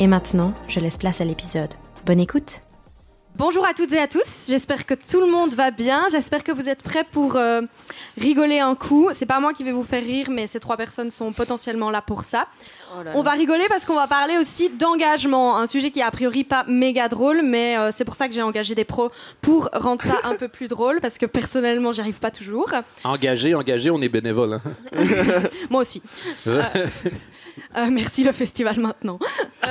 Et maintenant, je laisse place à l'épisode. Bonne écoute Bonjour à toutes et à tous, j'espère que tout le monde va bien, j'espère que vous êtes prêts pour euh, rigoler un coup. C'est pas moi qui vais vous faire rire, mais ces trois personnes sont potentiellement là pour ça. On va rigoler parce qu'on va parler aussi d'engagement, un sujet qui est a priori pas méga drôle, mais euh, c'est pour ça que j'ai engagé des pros pour rendre ça un peu plus drôle, parce que personnellement, j'y arrive pas toujours. Engagé, engagé, on est bénévole. hein. Moi aussi. Euh, euh, merci le festival maintenant.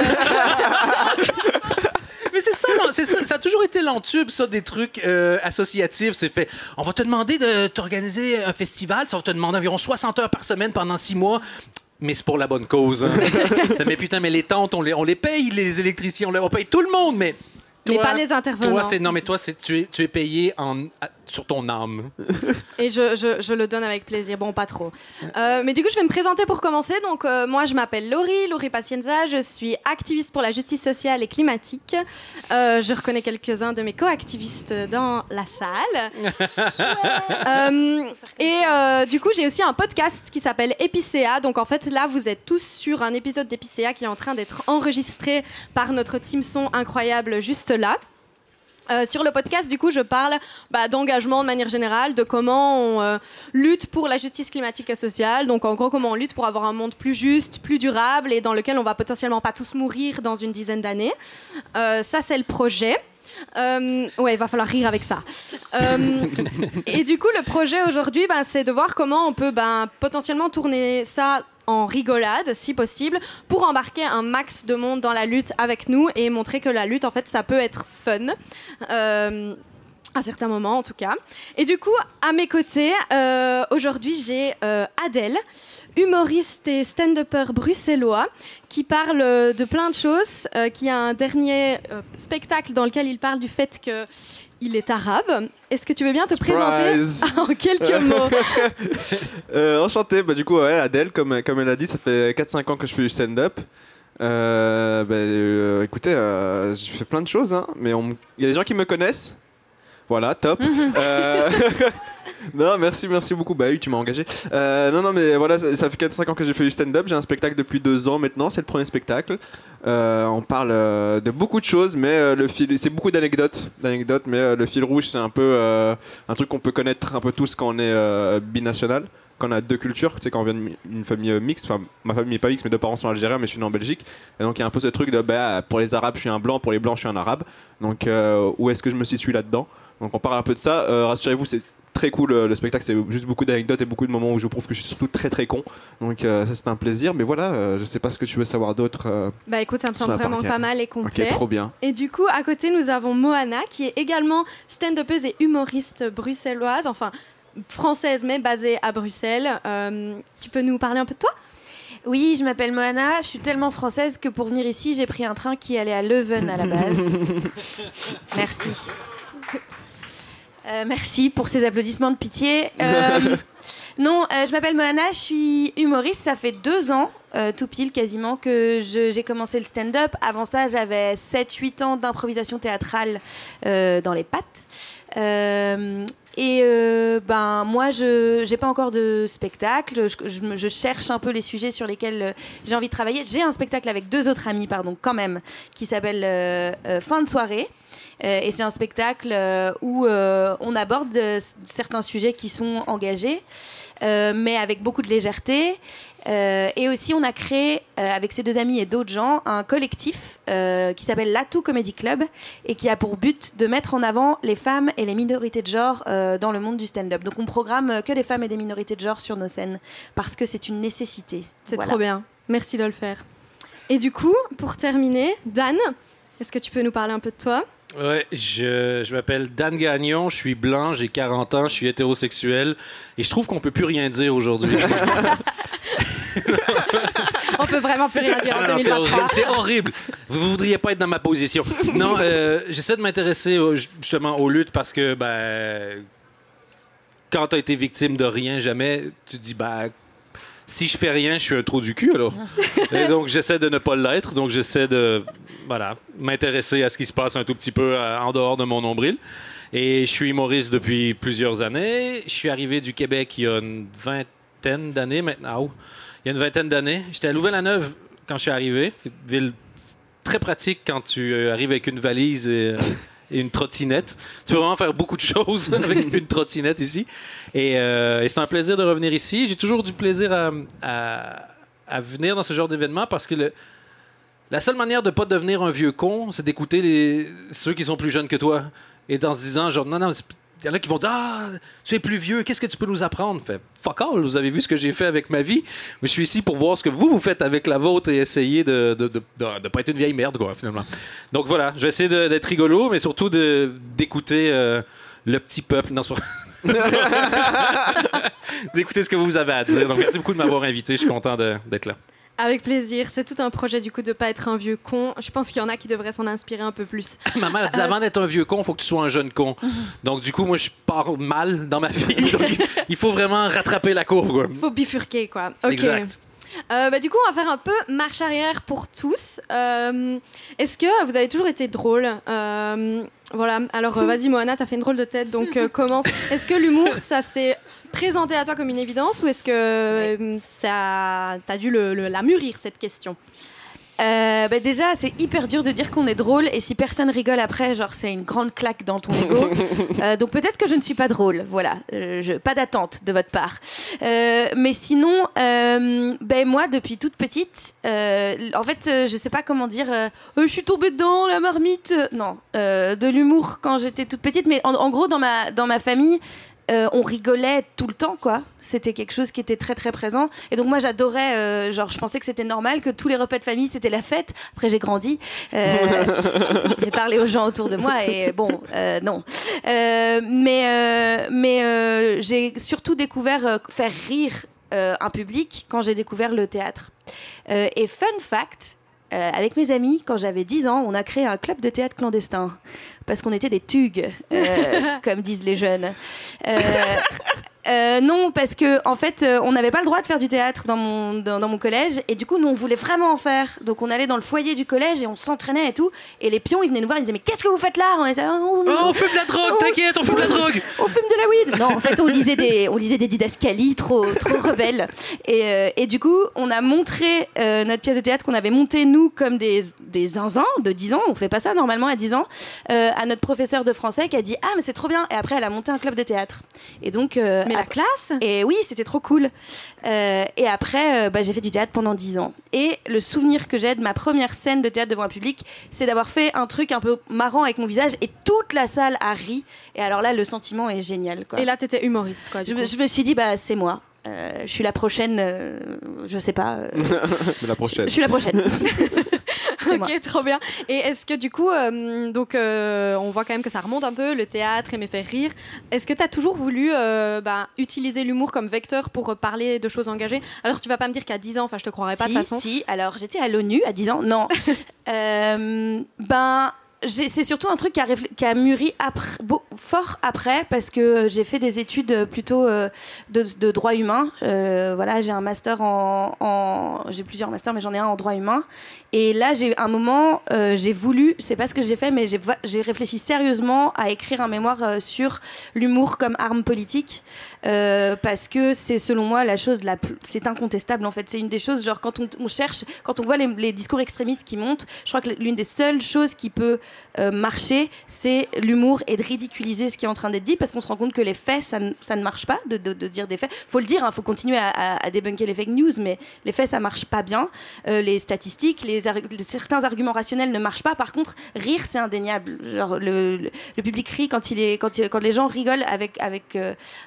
Mais c'est ça, c'est ça, ça a toujours été l'entube, ça, des trucs euh, associatifs. C'est fait, on va te demander de t'organiser un festival, ça va te demander environ 60 heures par semaine pendant six mois. Mais c'est pour la bonne cause. hein. mais putain, mais les tentes, on les, on les paye, les électriciens, on, les- on paye tout le monde, mais. Mais pas les intervenants. Toi, c'est, non, mais toi, c'est, tu, es, tu es payé en, sur ton âme. Et je, je- je le donne avec plaisir. Bon, pas trop. Euh, mais du coup, je vais me présenter pour commencer. Donc, euh, moi, je m'appelle Laurie, Laurie Pacienza. Je suis activiste pour la justice sociale et climatique. Euh, je reconnais quelques-uns de mes co-activistes dans la salle. Et du coup, j'ai aussi un podcast qui s'appelle Epicéa. Donc, en fait, là, vous êtes tous sur un épisode d'Epicéa qui est en train d'être enregistré par notre team son incroyable juste là. Euh, sur le podcast, du coup, je parle bah, d'engagement de manière générale, de comment on euh, lutte pour la justice climatique et sociale. Donc, en gros, comment on lutte pour avoir un monde plus juste, plus durable et dans lequel on va potentiellement pas tous mourir dans une dizaine d'années. Euh, ça, c'est le projet. Ouais, il va falloir rire avec ça. Et du coup, le projet aujourd'hui, ben, c'est de voir comment on peut ben, potentiellement tourner ça en rigolade, si possible, pour embarquer un max de monde dans la lutte avec nous et montrer que la lutte, en fait, ça peut être fun. Euh, à certains moments, en tout cas. Et du coup, à mes côtés, euh, aujourd'hui, j'ai euh, Adèle, humoriste et stand-upper bruxellois, qui parle de plein de choses, qui a un dernier spectacle dans lequel il parle du fait que il est arabe. Est-ce que tu veux bien te Surprise. présenter en quelques mots Euh, enchanté, bah, du coup, ouais, Adèle, comme, comme elle a dit, ça fait 4-5 ans que je fais du stand-up. Euh, bah, euh, écoutez, je fais plein de choses, hein, mais il y a des gens qui me connaissent. Voilà, top. non, merci, merci beaucoup. Bah oui, tu m'as engagé. Euh, non, non, mais voilà, ça, fait 4-5 ans que j'ai fait du stand-up. J'ai un spectacle depuis 2 ans maintenant, c'est le premier spectacle. Euh, on parle euh, de beaucoup de choses, mais le fil, c'est beaucoup d'anecdotes, d'anecdotes, mais le fil rouge, c'est un peu un truc qu'on peut connaître un peu tous quand on est binational, quand on a deux cultures, tu sais, quand on vient d'une famille mixte, enfin, ma famille n'est pas mixte, mes deux parents sont algériens, mais je suis né en Belgique, et donc il y a un peu ce truc de, bah, pour les arabes, je suis un blanc, pour les blancs, je suis un arabe, donc où est-ce que je me situe là-dedans? Donc on parle un peu de ça, rassurez-vous, c'est très cool euh, le spectacle, c'est juste beaucoup d'anecdotes et beaucoup de moments où je prouve que je suis surtout très très con, donc euh, ça c'est un plaisir, mais voilà, euh, je sais pas ce que tu veux savoir d'autre. euh, Bah écoute, ça me semble vraiment pas mal et ok, complet. trop bien. Et du coup, à côté, nous avons Moana, qui est également stand-upeuse et humoriste bruxelloise, enfin française, mais basée à Bruxelles. Euh, tu peux nous parler un peu de toi? Oui, je m'appelle Moana. Je suis tellement française que pour venir ici, j'ai pris un train qui allait à Leuven à la base. merci. Euh, merci pour ces applaudissements de pitié. Euh, non, euh, je m'appelle Moana, je suis humoriste. Ça fait deux ans, tout pile quasiment, que j'ai commencé le stand-up. Avant ça, j'avais 7-8 ans d'improvisation théâtrale dans les pattes. Et euh, ben moi, je j'ai pas encore de spectacle. Je, je me- je cherche un peu les sujets sur lesquels j'ai envie de travailler. J'ai un spectacle avec deux autres amis, pardon, quand même, qui s'appelle euh, euh, Fin de soirée. Euh, et c'est un spectacle euh, où euh, on aborde certains sujets qui sont engagés, mais avec beaucoup de légèreté. Et aussi, on a créé, avec ses deux amis et d'autres gens, un collectif qui s'appelle l'Atout Comedy Club et qui a pour but de mettre en avant les femmes et les minorités de genre dans le monde du stand-up. Donc, on programme que des femmes et des minorités de genre sur nos scènes parce que c'est une nécessité. C'est Voilà. trop bien. Merci de le faire. Et du coup, pour terminer, Dan, est-ce que tu peux nous parler un peu de toi? Ouais, je, je m'appelle Dan Gagnon, je suis blanc, j'ai 40 ans, je suis hétérosexuel et je trouve qu'on peut plus rien dire aujourd'hui. On peut vraiment plus rien dire en Ah non, c'est 2023. horrible, c'est horrible. Vous ne voudriez pas être dans ma position. Non, euh, j'essaie de m'intéresser justement aux luttes parce que ben, quand tu as été victime de rien jamais, tu te dis ben, si je fais rien, je suis un trou du cul alors. Et donc j'essaie de ne pas l'être, donc j'essaie de voilà, m'intéresser à ce qui se passe un tout petit peu euh, en dehors de mon nombril. Et je suis humoriste depuis plusieurs années. Je suis arrivé du Québec il y a une vingtaine d'années maintenant. Oh, Il y a une vingtaine d'années. J'étais à Louvain-la-Neuve quand je suis arrivé. Une ville très pratique quand tu euh, arrives avec une valise et, euh, et une trottinette. Tu peux vraiment faire beaucoup de choses avec une trottinette ici. Et, c'est un plaisir de revenir ici. J'ai toujours du plaisir à, à- à venir dans ce genre d'événement parce que le- la seule manière de pas devenir un vieux con, c'est d'écouter ceux qui sont plus jeunes que toi. Et en se disant, genre, non, non, il y en a qui vont dire Ah, tu es plus vieux, qu'est-ce que tu peux nous apprendre? Fait fuck all, vous avez vu ce que j'ai fait avec ma vie. Je suis ici pour voir ce que vous, vous faites avec la vôtre et essayer de ne de, de, de pas être une vieille merde, quoi, finalement. Donc voilà, je vais essayer d'être rigolo, mais surtout d'écouter euh, le petit peuple. Non, d'écouter ce que vous avez à dire. Donc merci beaucoup de m'avoir invité, je suis content d'être là. Avec plaisir. C'est tout un projet du coup de pas être un vieux con. Je pense qu'il y en a qui devraient s'en inspirer un peu plus. Ma mère dit avant d'être un vieux con, il faut que tu sois un jeune con. Donc, du coup, moi, je pars mal dans ma vie. Donc, il- il faut vraiment rattraper la courbe. quoi. Faut bifurquer quoi. Exact. Euh, bah, du coup, on va faire un peu marche arrière pour tous. Euh, Est-ce que vous avez toujours été drôle Euh, Voilà. Alors, vas-y, Moana, t'as fait une drôle de tête, donc commence. Est-ce que l'humour, ça s'est présenté à toi comme une évidence ou est-ce que ça t'as dû le, le- la mûrir cette question? Euh, bah déjà, c'est hyper dur de dire qu'on est drôle et si personne rigole après, genre c'est une grande claque dans ton ego. Euh, donc peut-être que je ne suis pas drôle, voilà. Euh, je- pas d'attente de votre part. Euh, mais sinon, ben moi depuis toute petite, en fait, je sais pas comment dire. je suis tombée dedans la marmite. Non, de l'humour quand j'étais toute petite. Mais en, en gros, dans ma dans ma famille. Euh, on rigolait tout le temps, quoi. C'était quelque chose qui était très très présent. Et donc moi j'adorais, euh, genre je pensais que c'était normal que tous les repas de famille c'était la fête. Après j'ai grandi, Euh, j'ai parlé aux gens autour de moi et bon, non. Mais mais j'ai surtout découvert faire rire un public quand j'ai découvert le théâtre. Et fun fact. Euh, avec mes amis, quand j'avais 10 ans, on a créé un club de théâtre clandestin. Parce qu'on était des tugs, euh, comme disent les jeunes. Euh, euh, non, parce que en fait, euh, on n'avait pas le droit de faire du théâtre dans mon, dans, dans mon collège, et du coup, nous, on voulait vraiment en faire. Donc, on allait dans le foyer du collège et on s'entraînait et tout. Et les pions, ils venaient nous voir, ils disaient Mais qu'est-ce que vous faites là? On était là, on, Oh, on fume de la drogue, Oh. t'inquiète, on fume de la drogue. on fume de la weed Non, en fait, on lisait des, on lisait des didascalies trop, trop rebelles. Et, euh, et du coup, on a montré euh, notre pièce de théâtre qu'on avait montée, nous, comme des, des zinzins de 10 ans. On fait pas ça normalement à 10 ans. euh, à notre professeur de français qui a dit Ah, mais c'est trop bien. Et après, elle a monté un club de théâtre. Et donc. euh, Mais la classe et oui, c'était trop cool. Euh, et après, euh, bah, j'ai fait du théâtre pendant 10 ans. Et le souvenir que j'ai de ma première scène de théâtre devant un public, c'est d'avoir fait un truc un peu marrant avec mon visage et toute la salle a ri. Et alors là, le sentiment est génial. Quoi. Et là, t'étais humoriste quoi. je, me, coup. je me suis dit, bah, c'est moi. Euh, je suis la prochaine, euh, je sais pas. euh, Mais la prochaine. je suis la prochaine. c'est moi. Ok, trop bien. Et est-ce que du coup, euh, donc euh, on voit quand même que ça remonte un peu, le théâtre, aimer faire rire. Est-ce que tu as toujours voulu euh, bah, utiliser l'humour comme vecteur pour parler de choses engagées? Alors tu vas pas me dire qu'à 10 ans, enfin je te croirais pas de si, toute façon. Si, alors j'étais à l'ONU à 10 ans. Non. Ben. C'est surtout un truc qui a, qui a mûri après, fort après parce que j'ai fait des études plutôt euh, de, de droit humain. Euh, voilà, j'ai un master en, en- j'ai plusieurs masters, mais j'en ai un en droit humain. Et là, j'ai un moment, euh, j'ai voulu, sais pas ce que j'ai fait, mais j'ai réfléchi sérieusement à écrire un mémoire euh, sur l'humour comme arme politique euh, parce que c'est selon moi la chose la plus, c'est incontestable en fait. C'est une des choses genre quand on, cherche, quand on voit les, discours extrémistes qui montent, je crois que l'une des seules choses qui peut euh, marcher, c'est l'humour et de ridiculiser ce qui est en train d'être dit parce qu'on se rend compte que les faits, ça, ça ne marche pas de, de- dire des faits. Faut le dire, il faut continuer à, débunker les fake news, mais les faits, ça marche pas bien. Euh, les statistiques, les, certains arguments rationnels ne marchent pas. Par contre, rire, c'est indéniable. Le, le- public rit quand, il est, quand, quand les gens rigolent avec, avec,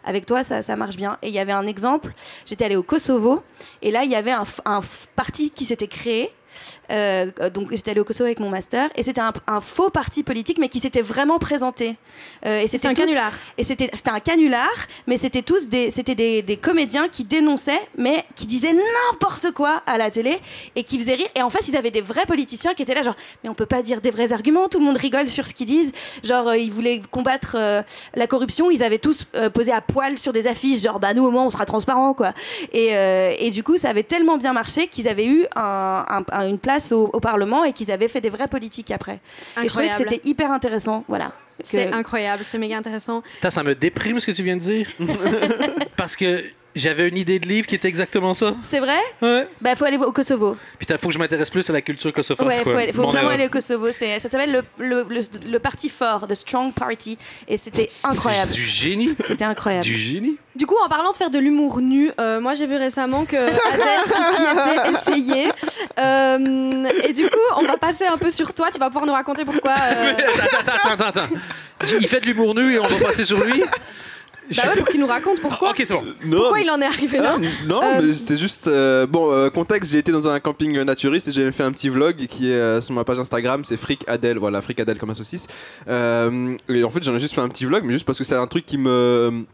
avec toi, ça, marche bien. Et il y avait un exemple, j'étais allée au Kosovo, et là, il y avait un, parti qui s'était créé Euh, donc j'étais allée au Kosovo avec mon master et c'était un, un faux parti politique mais qui s'était vraiment présenté. Euh, et C'est un tous- canular. Et c'était c'était un canular, mais c'était tous des c'était des, des comédiens qui dénonçaient, mais qui disaient n'importe quoi à la télé et qui faisaient rire. Et en face, ils avaient des vrais politiciens qui étaient là genre mais on peut pas dire des vrais arguments, tout le monde rigole sur ce qu'ils disent. Genre euh, ils voulaient combattre la corruption, ils avaient tous posé à poil sur des affiches genre bah nous au moins on sera transparent quoi. Et, et du coup ça avait tellement bien marché qu'ils avaient eu un- un- un- une place au, au Parlement et qu'ils avaient fait des vraies politiques après. Et je trouvais que c'était hyper intéressant, voilà. C'est incroyable, c'est méga intéressant. Putain, ça me déprime ce que tu viens de dire. Parce que j'avais une idée de livre qui était exactement ça. C'est vrai Ouais. Bah faut aller au Kosovo. Putain, faut que je m'intéresse plus à la culture kosophone. Ouais, faut, quoi. aller- faut vraiment erreur. aller au Kosovo. C'est, ça s'appelle le, le, le, le parti fort, The Strong Party. Et c'était incroyable. Du génie. C'était incroyable. Du génie. Du coup, en parlant de faire de l'humour nu, euh, moi j'ai vu récemment que Adèle, tu t'y étais essayé. Euh, et du coup, on va passer un peu sur toi. Tu vas pouvoir nous raconter pourquoi. euh, Attends, attends, attends, attends. Il fait de l'humour nu et on va passer sur lui. Je Bah ouais, pour qu'il nous raconte pourquoi. Ok, c'est bon. Non, Pourquoi il en est arrivé là Ah, non, Euh, mais c'était juste. euh, bon, euh, contexte, j'ai été dans un camping euh, naturiste et j'ai fait un petit vlog qui est euh, sur ma page Instagram, c'est Fric Adèle, voilà, Fric Adèle comme un saucisse. Euh, et en fait, j'en ai juste fait un petit vlog, mais juste parce que c'est un truc qui me.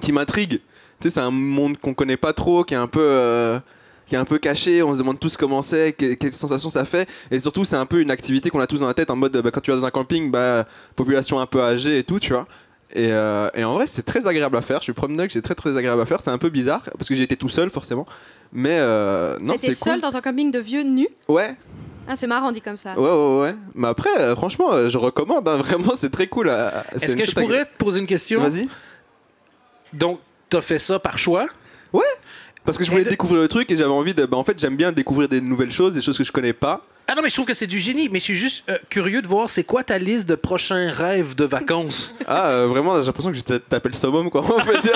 qui m'intrigue. Tu sais, c'est un monde qu'on connaît pas trop, qui est un peu. euh, qui est un peu caché, on se demande tous comment c'est, que- quelle sensation ça fait, et surtout c'est un peu une activité qu'on a tous dans la tête en mode bah, quand tu vas dans un camping, bah, population un peu âgée et tout, tu vois. Et, euh, et en vrai, c'est très agréable à faire. Je suis promeneur, c'est très très agréable à faire. C'est un peu bizarre parce que j'ai été tout seul forcément. Mais euh, non, T'étais c'est seul cool. dans un camping de vieux nus Ouais, Ah, c'est marrant dit comme ça. ouais, ouais, ouais. Mais après, euh, franchement, euh, je recommande. hein, vraiment, c'est très cool. Est-ce que je agré- pourrais te poser une question? Vas-y. Donc, t'as fait ça par choix? Parce que je voulais de- découvrir le truc et j'avais envie de. Bah, en fait, j'aime bien découvrir des nouvelles choses, des choses que je connais pas. Ah non, mais je trouve que c'est du génie, mais je suis juste euh, curieux de voir c'est quoi ta liste de prochains rêves de vacances. Ah, euh, vraiment, j'ai l'impression que je t'ai tapé le summum, quoi. On peut dire.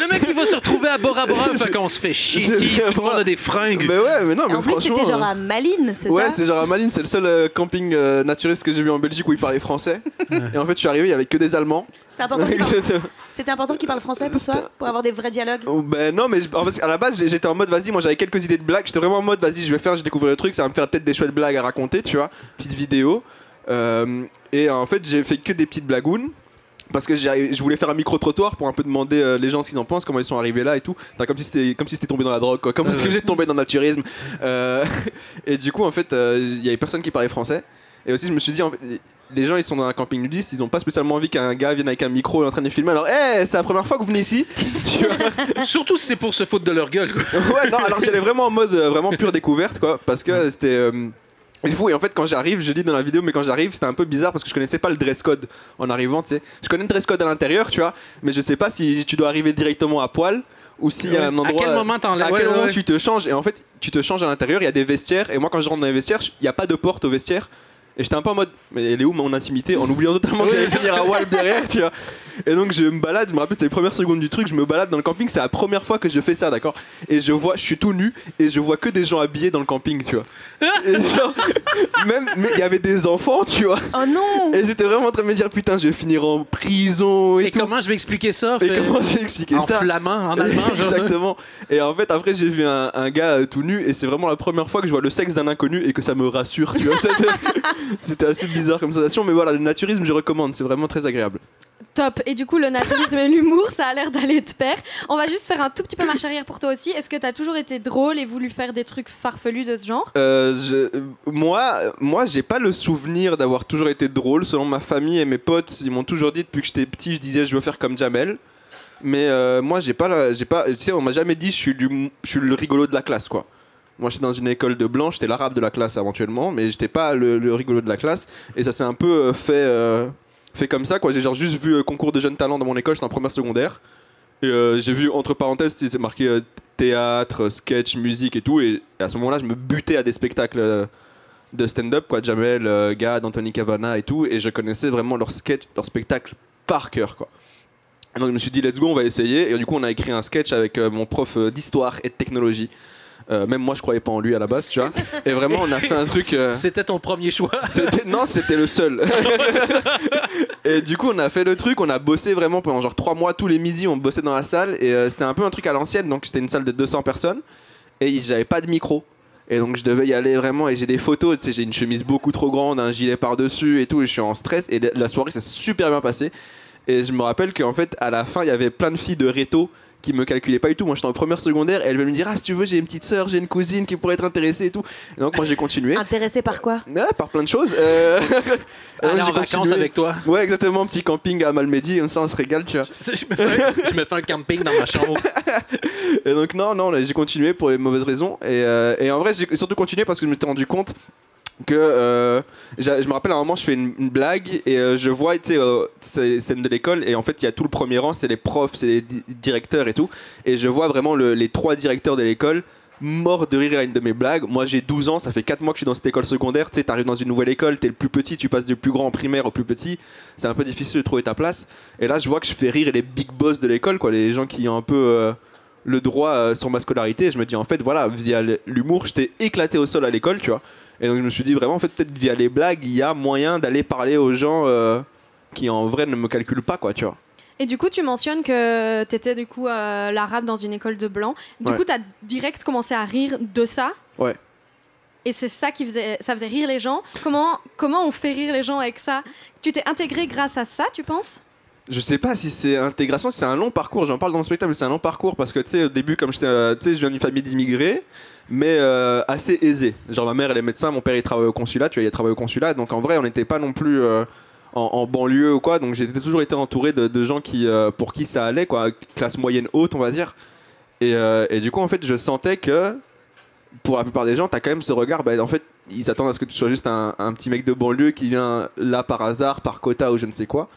le mec, il va se retrouver à Bora Bora en vacances, fait chier ici, tout le monde a des fringues. mais ouais, mais non, mais en plus, franchement, c'était genre euh, à Malines, c'est Ouais, ça c'est genre à Malines, c'est le seul euh, camping euh, naturiste que j'ai vu en Belgique où ils parlaient français. et en fait, je suis arrivé, il y avait que des Allemands. C'était important, qu'il parle... C'était- c'était important qu'il parle français pour toi Pour avoir des vrais dialogues Oh, ben non, mais en fait, à la base, j'étais en mode, vas-y, moi j'avais quelques idées de blagues. J'étais vraiment en mode, vas-y, je vais faire, je découvre le truc, ça va me faire peut-être des chouettes blagues à raconter, tu vois. Petite vidéo. Euh, et en fait, j'ai fait que des petites blagounes. Parce que je voulais faire un micro-trottoir pour un peu demander euh, les gens ce qu'ils en pensent, comment ils sont arrivés là et tout. Enfin, comme si c'était comme si c'était tombé dans la drogue, quoi. Comme Ouais, si ouais. j'étais tombé dans le naturisme. Euh, et du coup, en fait, euh, il y avait personne qui parlait français. Et aussi, je me suis dit, en fait, les gens ils sont dans un camping nudiste, ils ont pas spécialement envie qu'un gars vienne avec un micro et en train de filmer. Alors, hé, c'est la première fois que vous venez ici. Surtout si c'est pour se foutre de leur gueule. quoi. ouais, non, alors j'allais vraiment en mode euh, vraiment pure découverte, quoi, parce que c'était. euh, c'est fou, et en fait, quand j'arrive, je dis dans la vidéo, mais quand j'arrive, c'était un peu bizarre parce que je connaissais pas le dress code en arrivant, tu sais. Je connais le dress code à l'intérieur, tu vois, mais je sais pas si tu dois arriver directement à poil ou s'il y a un endroit. à quel moment à ouais, quel ouais, moment ouais. tu te changes Et en fait, tu te changes à l'intérieur, il y a des vestiaires, et moi, quand je rentre dans les vestiaires, il n'y a pas de porte au vestiaire. Et j'étais un peu en mode, mais elle est où mon intimité En oubliant totalement que j'allais finir à Wall derrière, tu vois. Et donc je me balade, je me rappelle, c'est les premières secondes du truc, je me balade dans le camping, c'est la première fois que je fais ça, d'accord? Et je vois, je suis tout nu, et je vois que des gens habillés dans le camping, tu vois. Et genre, même, mais il y avait des enfants, tu vois. Oh non Et j'étais vraiment en train de me dire, putain, je vais finir en prison et, Et tout. comment je vais expliquer ça? Et comment j'ai expliqué en ça? flamand, en allemand, genre. Exactement. Et en fait, après, j'ai vu un, un gars euh, tout nu, et c'est vraiment la première fois que je vois le sexe d'un inconnu et que ça me rassure. Tu vois, c'était, c'était assez bizarre comme sensation, mais voilà, le naturisme, je recommande, c'est vraiment très agréable. Top. Et du coup, le naturisme et l'humour, ça a l'air d'aller de pair. On va juste faire un tout petit peu marche arrière pour toi aussi. Est-ce que t'as toujours été drôle et voulu faire des trucs farfelus de ce genre? Euh, je- moi, moi, j'ai pas le souvenir d'avoir toujours été drôle. Selon ma famille et mes potes, ils m'ont toujours dit depuis que j'étais petit, je disais je veux faire comme Jamel. Mais euh, moi, j'ai pas, j'ai pas, tu sais, on m'a jamais dit je suis du, le rigolo de la classe, quoi. Moi, j'étais dans une école de blanc, j'étais l'arabe de la classe éventuellement, mais j'étais pas le, le rigolo de la classe. Et ça s'est un peu euh, fait, euh, fait comme ça, quoi. J'ai genre juste vu euh, concours de jeunes talents dans mon école, j'étais en première secondaire. Et euh, j'ai vu entre parenthèses, c'est marqué euh, théâtre, sketch, musique et tout. Et, à ce moment-là, je me butais à des spectacles de stand-up, quoi. Jamel, Gad, Anthony Cavana et tout. Et je connaissais vraiment leur sketch, leur spectacle par cœur, quoi. Et donc je me suis dit, let's go, on va essayer. Et du coup, on a écrit un sketch avec mon prof d'histoire et de technologie. Euh, même moi, je croyais pas en lui à la base, tu vois. Et vraiment, on a fait un truc. euh, C'était ton premier choix. c'était- non, c'était le seul. et du coup, on a fait le truc, on a bossé vraiment pendant genre trois mois, tous les midis, on bossait dans la salle. Et euh, c'était un peu un truc à l'ancienne, donc c'était une salle de 200 personnes. Et j'avais pas de micro. Et donc je devais y aller vraiment et j'ai des photos, tu sais, j'ai une chemise beaucoup trop grande, un gilet par-dessus et tout, et je suis en stress et la soirée s'est super bien passée. Et je me rappelle qu'en fait à la fin il y avait plein de filles de réto qui me calculaient pas du tout. Moi j'étais en première secondaire et elle veut me dire ah si tu veux j'ai une petite sœur, j'ai une cousine qui pourrait être intéressée et tout. Et donc moi j'ai continué. Intéressé par quoi Ouais, par plein de choses. Euh... donc, Aller en vacances continué. avec toi. Ouais exactement, petit camping à Malmedy, comme ça on se régale tu vois. Je me, fais, je me fais un camping dans ma chambre. Et donc non, non, j'ai continué pour les mauvaises raisons. Et, euh, et en vrai, j'ai surtout continué parce que je m'étais rendu compte que euh, je me rappelle à un moment, je fais une, blague et euh, je vois, tu euh, c'est scène de l'école et en fait, il y a tout le premier rang, c'est les profs, c'est les di- directeurs et tout. Et je vois vraiment le- les trois directeurs de l'école morts de rire à une de mes blagues. Moi, j'ai 12 ans, ça fait 4 mois que je suis dans cette école secondaire. Tu sais, t'arrives dans une nouvelle école, t'es le plus petit, tu passes du plus grand en primaire au plus petit. C'est un peu difficile de trouver ta place. Et là, je vois que je fais rire les big boss de l'école, quoi, les gens qui ont un peu le droit sur ma scolarité. Et je me dis, en fait, voilà, via l'humour, j'étais éclaté au sol à l'école, tu vois. Et donc, je me suis dit, vraiment, en fait, peut-être via les blagues, il y a moyen d'aller parler aux gens euh, qui, en vrai, ne me calculent pas, quoi, tu vois. Et du coup, tu mentionnes que tu étais du coup euh, l'arabe dans une école de blanc. Du Ouais. coup, tu as direct commencé à rire de ça. Ouais. Et c'est ça qui faisait, ça faisait rire les gens. Comment, comment on fait rire les gens avec ça? Tu t'es intégré grâce à ça, tu penses? Je sais pas si c'est intégration, si c'est un long parcours. J'en parle dans le spectacle, mais c'est un long parcours parce que tu sais, au début, comme euh, je viens d'une famille d'immigrés, mais euh, assez aisée. Genre ma mère, elle est médecin, mon père, il travaille au consulat. Tu vois, il a travaillé au consulat, donc en vrai, on n'était pas non plus euh, en, banlieue ou quoi. Donc j'ai toujours été entouré de, gens qui, euh, pour qui ça allait, quoi, classe moyenne haute, on va dire. Et, et du coup, en fait, je sentais que pour la plupart des gens, t'as quand même ce regard. Bah, en fait, ils s'attendent à ce que tu sois juste un petit mec de banlieue qui vient là par hasard, par quota ou je ne sais quoi.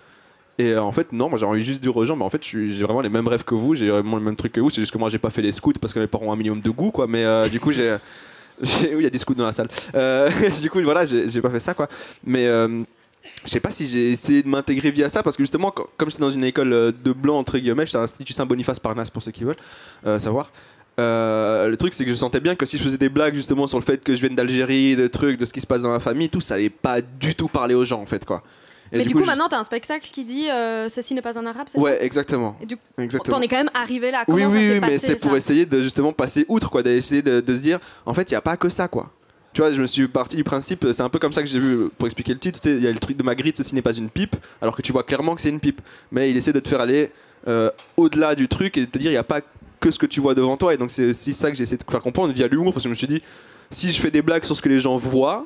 Et euh, en fait, non, moi j'ai envie juste aux gens, mais en fait, j'ai vraiment les mêmes rêves que vous, j'ai vraiment le même truc que vous, c'est juste que moi j'ai pas fait les scouts parce que mes parents ont un minimum de goût, quoi. Mais euh, du coup, j'ai. Oui, il y a des scouts dans la salle. Euh, du coup, voilà, j'ai pas fait ça, quoi. Mais. je sais pas si j'ai essayé de m'intégrer via ça parce que justement, quand- comme j'étais dans une école de blanc, entre guillemets, j'étais à l'Institut Saint-Boniface Parnasse pour ceux qui veulent savoir. Le truc, c'est que je sentais bien que si je faisais des blagues justement sur le fait que je vienne d'Algérie, de trucs, de ce qui se passe dans ma famille, tout ça allait pas du tout parler aux gens en fait, quoi. Et Mais du coup, je- maintenant, tu as un spectacle qui dit euh, Ceci n'est pas un arabe, c'est Ouais, exactement. ça Et du coup, exactement. t'en es quand même arrivé là. Comment Oui, ça oui, oui, passé mais c'est pour essayer de justement passer outre, quoi, d'essayer de, de se dire, en fait, il n'y a pas que ça, quoi. Tu vois, je me suis parti du principe, c'est un peu comme ça que j'ai vu, pour expliquer le titre, il y a le truc de Magritte, ceci n'est pas une pipe, alors que tu vois clairement que c'est une pipe. Mais il essaie de te faire aller euh, au-delà du truc et de te dire, il n'y a pas que ce que tu vois devant toi. Et donc, c'est aussi ça que j'essaie de faire comprendre via l'humour, parce que je me suis dit, si je fais des blagues sur ce que les gens voient,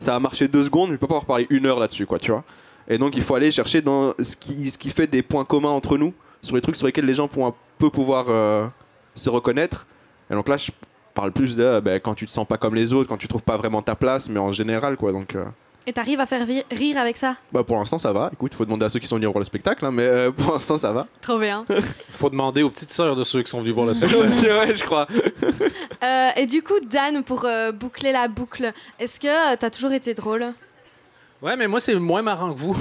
ça va marcher deux secondes, mais je peux pas pouvoir parler une heure là-dessus, quoi, tu vois. Et donc, il faut aller chercher dans ce qui, ce qui fait des points communs entre nous, sur les trucs sur lesquels les gens pourront un peu pouvoir euh, se reconnaître. Et donc là, je parle plus de euh, ben, quand tu te sens pas comme les autres, quand tu trouves pas vraiment ta place, mais en général, quoi. Donc, euh, Et t'arrives à faire rire avec ça? Bah, pour l'instant, ça va. Écoute, il faut demander à ceux qui sont venus voir le spectacle, hein, mais euh, pour l'instant, ça va. Trop bien. Faut demander aux petites sœurs de ceux qui sont venus voir le spectacle. Aussi, ouais, je crois. Euh, et du coup, Dan, pour euh, boucler la boucle, est-ce que tu as toujours été drôle? Ouais, mais moi, c'est moins marrant que vous.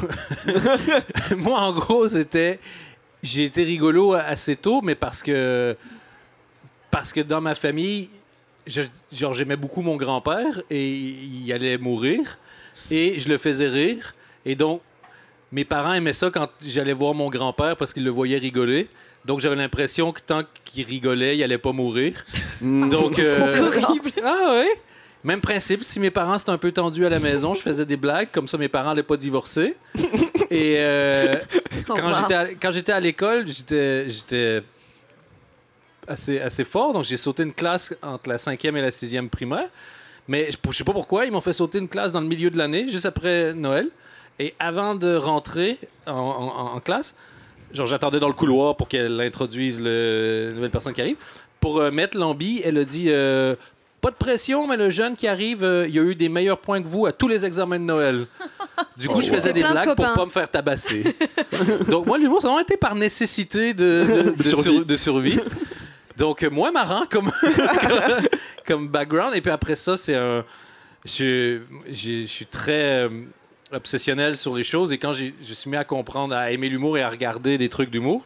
moi, en gros, c'était. J'ai été rigolo assez tôt, mais parce que. Parce que dans ma famille, je- genre, j'aimais beaucoup mon grand-père et il allait mourir. Et je le faisais rire. Et donc, mes parents aimaient ça quand j'allais voir mon grand-père parce qu'ils le voyaient rigoler. Donc, j'avais l'impression que tant qu'il rigolait, il allait pas mourir. Donc, euh, C'est horrible. ah oui? Même principe, si mes parents étaient un peu tendus à la maison, je faisais des blagues, comme ça mes parents n'allaient pas divorcer. Et euh, Oh, quand wow. j'étais à- quand j'étais à l'école, j'étais j'étais assez, assez fort, donc j'ai sauté une classe entre la cinquième et la sixième primaire. Mais je je sais pas pourquoi, ils m'ont fait sauter une classe dans le milieu de l'année, juste après Noël. Et avant de rentrer en, en- en classe, genre j'attendais dans le couloir pour qu'elle introduise le, la nouvelle personne qui arrive. Pour euh, mettre l'ambi, elle a dit euh, Pas de pression, mais le jeune qui arrive, euh, il a eu des meilleurs points que vous à tous les examens de Noël. Du coup, je wow. faisais des Plein de blagues pour pas me faire tabasser. Donc, moi, l'humour, ça a vraiment été par nécessité de, de- de survie. sur- de survie. Donc, euh, moins marrant comme, background. Et puis après ça, c'est un. Je, je suis très euh, obsessionnel sur les choses. Et quand je suis mis à comprendre, à aimer l'humour et à regarder des trucs d'humour,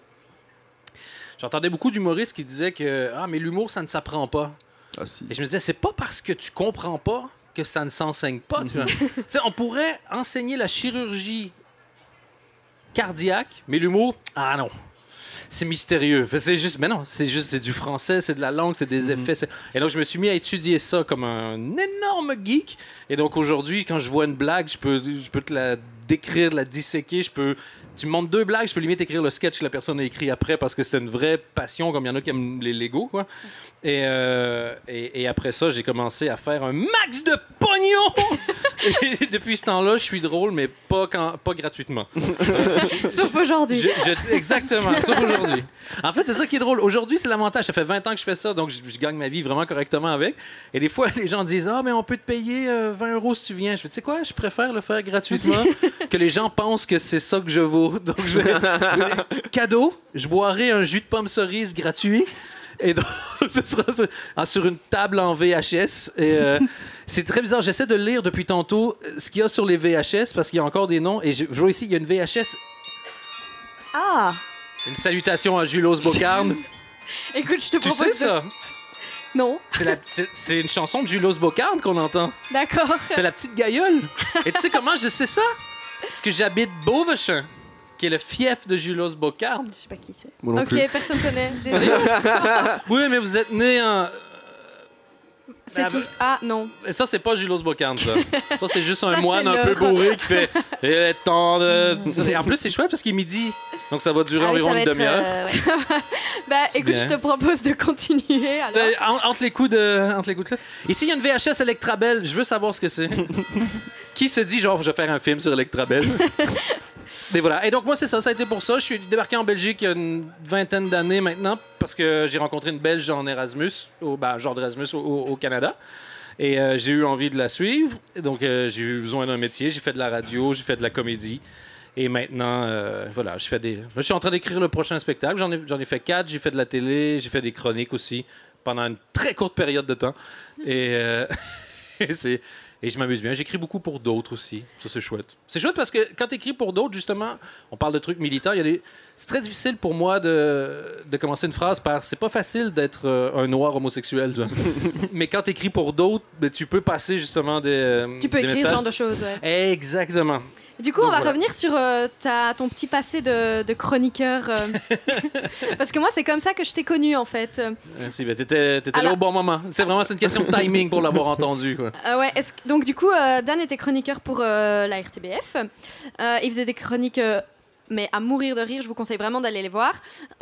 j'entendais beaucoup d'humoristes qui disaient que Ah, mais l'humour, ça ne s'apprend pas. Ah, si. Et je me disais, c'est pas parce que tu comprends pas que ça ne s'enseigne pas. Tu vois. On pourrait enseigner la chirurgie cardiaque, mais l'humour, ah non. c'est mystérieux. C'est juste, mais non, c'est juste, c'est du français, c'est de la langue, c'est des effets. c'est- Et donc, je me suis mis à étudier ça comme un énorme geek. Et donc, aujourd'hui, quand je vois une blague, je peux, je peux te la décrire, la disséquer. Je peux, tu me montres deux blagues, je peux limite écrire le sketch que la personne a écrit après parce que c'est une vraie passion, comme il y en a qui aiment les Lego, quoi. Et, euh, et, et après ça, j'ai commencé à faire un max de pognon. et depuis ce temps-là, je suis drôle, mais pas, quand, pas gratuitement. Sauf aujourd'hui. Exactement, sauf aujourd'hui. En fait, c'est ça qui est drôle. Aujourd'hui, c'est l'avantage. Ça fait 20 ans que je fais ça, donc je, je gagne ma vie vraiment correctement avec. Et des fois, les gens disent Ah, mais on peut te payer euh, 20 euros si tu viens. Je fais Tu sais quoi, je préfère le faire gratuitement, que les gens pensent que c'est ça que je vaux. Donc, je vais. Cadeau, je boirai un jus de pomme cerise gratuit. Et donc, ce sera sur- en- sur une table en VHS. Et euh, c'est très bizarre. J'essaie de lire depuis tantôt euh, ce qu'il y a sur les VHS parce qu'il y a encore des noms. Et je, je vois ici, il y a une VHS Ah une salutation à Julos Bocarne. Écoute, je te tu propose. sais de- ça? Non, C'est une chanson de Julos Bocarne qu'on entend. d'accord. C'est la petite gaïole. Et tu sais comment je sais ça? Parce que j'habite Beauvechamp, qui est le fief de Julos Bocarne. Je sais pas qui c'est. Moi non Ok, plus. personne connaît. Désolé. Oui, mais vous êtes né en. C'est Ah, tout. Ah non. Et ça, c'est pas Julos Bocarne, ça. Ça, c'est juste un Ça, moine c'est un peu bourré qui fait. Il est temps de. Et en plus, c'est chouette parce qu'il est midi. Donc, ça va durer Ah oui, environ ça va une être. demi-heure. euh, ouais. Bah C'est écoute, bien. je te propose de continuer alors. Euh, en- entre les coups de entre les coups de clé. Ici il y a une VHS Electrabel, je veux savoir ce que c'est. Qui se dit genre je vais faire un film sur Electrabel Et donc moi c'est ça, ça a été pour ça. Je suis débarqué en Belgique il y a une vingtaine d'années maintenant parce que j'ai rencontré une Belge en Erasmus, au ben, genre d'Erasmus au, Canada. Et euh, j'ai eu envie de la suivre. Donc euh, j'ai eu besoin d'un métier. J'ai fait de la radio, j'ai fait de la comédie. Et maintenant, euh, voilà, je suis en train d'écrire le prochain spectacle. J'en ai, fait quatre. J'ai fait de la télé, j'ai fait des chroniques aussi pendant une très courte période de temps. Et c'est. Et je m'amuse bien. J'écris beaucoup pour d'autres aussi. Ça, c'est chouette. C'est chouette parce que quand tu écris pour d'autres, justement, on parle de trucs militants. Il y a des... C'est très difficile pour moi de, de commencer une phrase par c'est pas facile d'être euh, un noir homosexuel. Mais quand tu écris pour d'autres, ben, tu peux passer justement des. euh, Tu peux des écrire ce genre de choses, ouais. Exactement. Du coup, Donc, on va voilà. revenir sur euh, ta, ton petit passé de, de chroniqueur. euh. Parce que moi, c'est comme ça que je t'ai connu, en fait. Euh, Merci. Ben, t'étais, t'étais là au bon moment. C'est vraiment c'est une question de timing pour l'avoir entendu. Quoi. ouais, est-ce que- donc du coup, euh, Dan était chroniqueur pour euh, la RTBF. Euh, il faisait des chroniques, euh, mais à mourir de rire, je vous conseille vraiment d'aller les voir,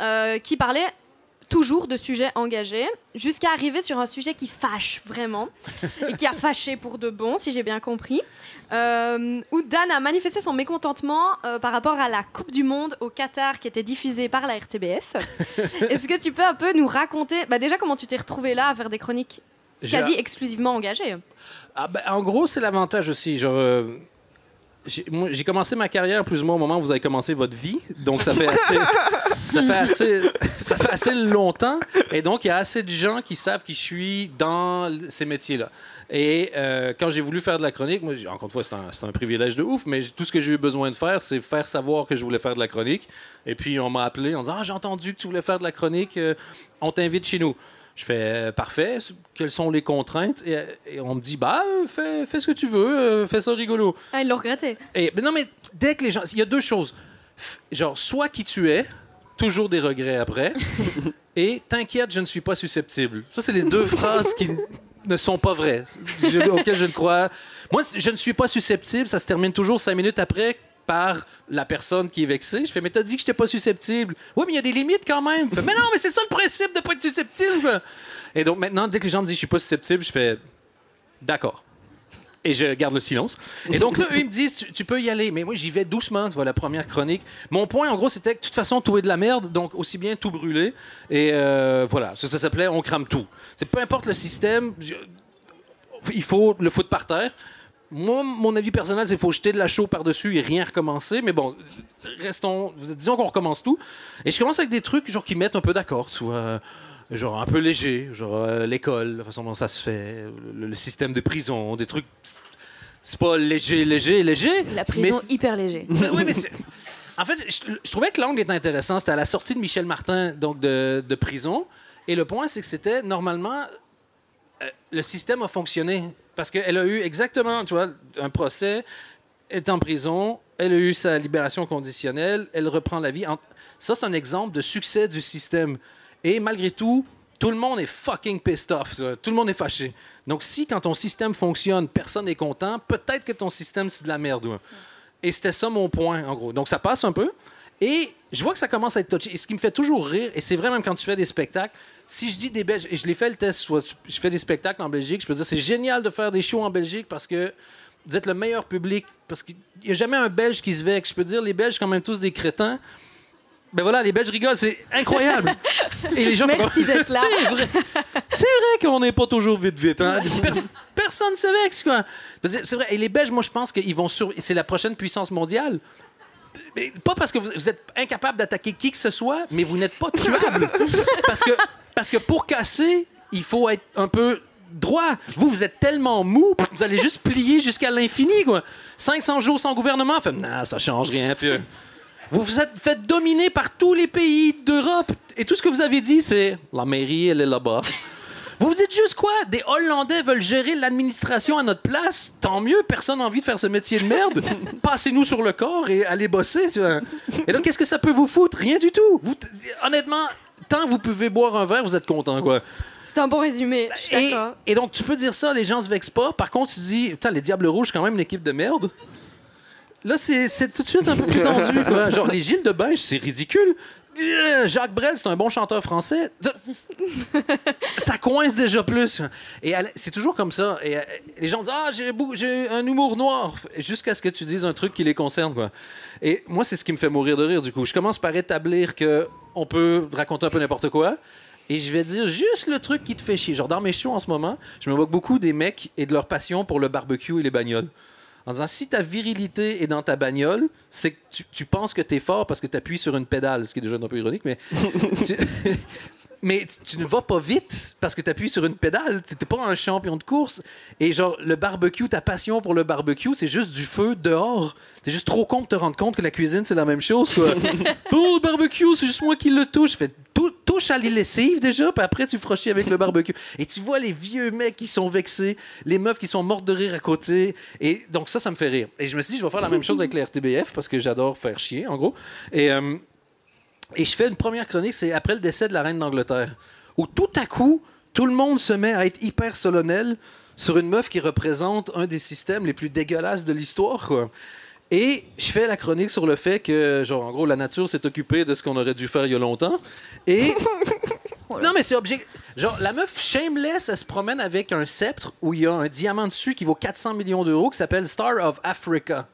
euh, qui parlaient toujours de sujets engagés, jusqu'à arriver sur un sujet qui fâche vraiment, et qui a fâché pour de bon, si j'ai bien compris, euh, où Dan a manifesté son mécontentement euh, par rapport à la Coupe du Monde au Qatar qui était diffusée par la RTBF. Est-ce que tu peux un peu nous raconter, bah déjà comment tu t'es retrouvé là à faire des chroniques quasi exclusivement engagées? Ah, ben, en gros, c'est l'avantage aussi. Genre, euh, j'ai commencé ma carrière plus ou moins au moment où vous avez commencé votre vie. Donc, ça fait assez, ça fait assez, ça fait assez longtemps. Et donc, il y a assez de gens qui savent qui je suis dans ces métiers-là. Et euh, quand j'ai voulu faire de la chronique, moi, encore une fois, c'est un, privilège de ouf, mais tout ce que j'ai eu besoin de faire, c'est faire savoir que je voulais faire de la chronique. Et puis, on m'a appelé en disant Ah, j'ai entendu que tu voulais faire de la chronique, euh, on t'invite chez nous. Je fais euh, parfait. Quelles sont les contraintes et, et on me dit bah fais, fais ce que tu veux, fais ça rigolo. Ah, il l'a regretté. Et mais non mais dès que les gens, il y a deux choses. Genre soit qui tu es, toujours des regrets après, et t'inquiète, je ne suis pas susceptible. Ça c'est les deux phrases qui ne sont pas vraies, je- auxquelles je ne crois. Moi, je ne suis pas susceptible. Ça se termine toujours cinq minutes après par la personne qui est vexée. Je fais, mais t'as dit que j'étais pas susceptible. Oui, mais il y a des limites quand même. Fais, mais non, mais c'est ça le principe de pas être susceptible. Et donc maintenant, dès que les gens me disent je suis pas susceptible, je fais, d'accord. Et je garde le silence. Et donc là, eux, ils me disent, tu, peux y aller. Mais moi, j'y vais doucement, tu vois, la première chronique. Mon point, en gros, c'était que de toute façon, tout est de la merde, donc aussi bien tout brûler. Et euh, voilà, ça, s'appelait On crame tout. C'est peu importe le système, il faut le foutre par terre. Moi, mon avis personnel, c'est qu'il faut jeter de la chaux par-dessus et rien recommencer. Mais bon, restons. Disons qu'on recommence tout. Et je commence avec des trucs genre qui mettent un peu d'accord, tu vois. Genre un peu léger, genre euh, l'école, la façon dont ça se fait, le, le système de prison, des trucs. C'est pas léger, léger, léger. La prison hyper léger. oui, mais En fait, je, je trouvais que l'angle était intéressant. C'était à la sortie de Michel Martin, donc de, de prison. Et le point, c'est que c'était normalement. euh, le système a fonctionné. Parce qu'elle a eu exactement, tu vois, un procès. est en prison, elle a eu sa libération conditionnelle, elle reprend la vie. En- Ça, c'est un exemple de succès du système. Et malgré tout, tout le monde est fucking pissed off. Tout le monde est fâché. Donc, si quand ton système fonctionne, personne n'est content, peut-être que ton système, c'est de la merde. ouais. Et c'était ça mon point, en gros. Donc, ça passe un peu. Et je vois que ça commence à être touché. Et ce qui me fait toujours rire, et c'est vrai même quand tu fais des spectacles, si je dis des Belges, et je l'ai fait le test, je fais des spectacles en Belgique, je peux dire c'est génial de faire des shows en Belgique parce que vous êtes le meilleur public. Parce qu'il n'y a jamais un Belge qui se vexe. Je peux dire, les Belges, quand même tous des crétins. Ben voilà, les Belges rigolent, c'est incroyable. Et les gens Merci d'être là. C'est vrai. C'est vrai qu'on n'est pas toujours vite vite. hein. Pers- personne ne se vexe, quoi. C'est vrai. Et les Belges, moi, je pense qu'ils vont sur. C'est la prochaine puissance mondiale. Mais pas parce que vous, vous êtes incapable d'attaquer qui que ce soit, mais vous n'êtes pas tuable. parce, que, parce que pour casser, il faut être un peu droit. Vous, vous êtes tellement mou, vous allez juste plier jusqu'à l'infini, quoi. 500 jours sans gouvernement, fait, non, ça change rien, vieux. Vous vous êtes fait dominer par tous les pays d'Europe. Et tout ce que vous avez dit, c'est la mairie, elle est là-bas. Vous vous dites juste quoi? Des Hollandais veulent gérer l'administration à notre place? Tant mieux, personne n'a envie de faire ce métier de merde. Passez-nous sur le corps et allez bosser. tu vois. Et donc, qu'est-ce que ça peut vous foutre? Rien du tout. Vous, honnêtement, tant que vous pouvez boire un verre, vous êtes content, quoi. C'est un bon résumé. Et, et donc, tu peux dire ça, les gens se vexent pas. Par contre, tu dis, putain, les Diables Rouges, quand même, une équipe de merde. Là, c'est tout de suite un peu plus tendu. Quoi. Genre, les Gilles de Beige, c'est ridicule. Jacques Brel, c'est un bon chanteur français. Ça- coince déjà plus. Et c'est toujours comme ça. Et euh, les gens disent Ah, j'ai un humour noir. Jusqu'à ce que tu dises un truc qui les concerne. Quoi. Et moi, c'est ce qui me fait mourir de rire, du coup. Je commence par établir que on peut raconter un peu n'importe quoi. Et je vais dire juste le truc qui te fait chier. Genre, dans mes shows en ce moment, je me moque beaucoup des mecs et de leur passion pour le barbecue et les bagnoles. En disant, si ta virilité est dans ta bagnole, c'est que tu, tu penses que t'es fort parce que tu appuies sur une pédale, ce qui est déjà un peu ironique, mais. tu, mais tu- tu ne vas pas vite parce que tu appuies sur une pédale. Tu n'es pas un champion de course. Et genre, le barbecue, ta passion pour le barbecue, c'est juste du feu dehors. T'es juste trop con de te rendre compte que la cuisine, c'est la même chose, quoi. oh, le barbecue, c'est juste moi qui le touche. Fait, tou- touche à les lessives déjà, puis après, tu feras chier avec le barbecue. Et tu vois les vieux mecs qui sont vexés, les meufs qui sont mortes de rire à côté. Et donc, ça, ça me fait rire. Et je me suis dit, je vais faire la même chose avec la RTBF parce que j'adore faire chier, en gros. Et. euh, et je fais une première chronique, c'est après le décès de la reine d'Angleterre, où tout à coup, tout le monde se met à être hyper solennel sur une meuf qui représente un des systèmes les plus dégueulasses de l'histoire, quoi. Et je fais la chronique sur le fait que, genre, en gros, la nature s'est occupée de ce qu'on aurait dû faire il y a longtemps. Et. non, mais c'est objectif. Genre, la meuf shameless, elle se promène avec un sceptre où il y a un diamant dessus qui vaut 400 millions d'euros qui s'appelle Star of Africa.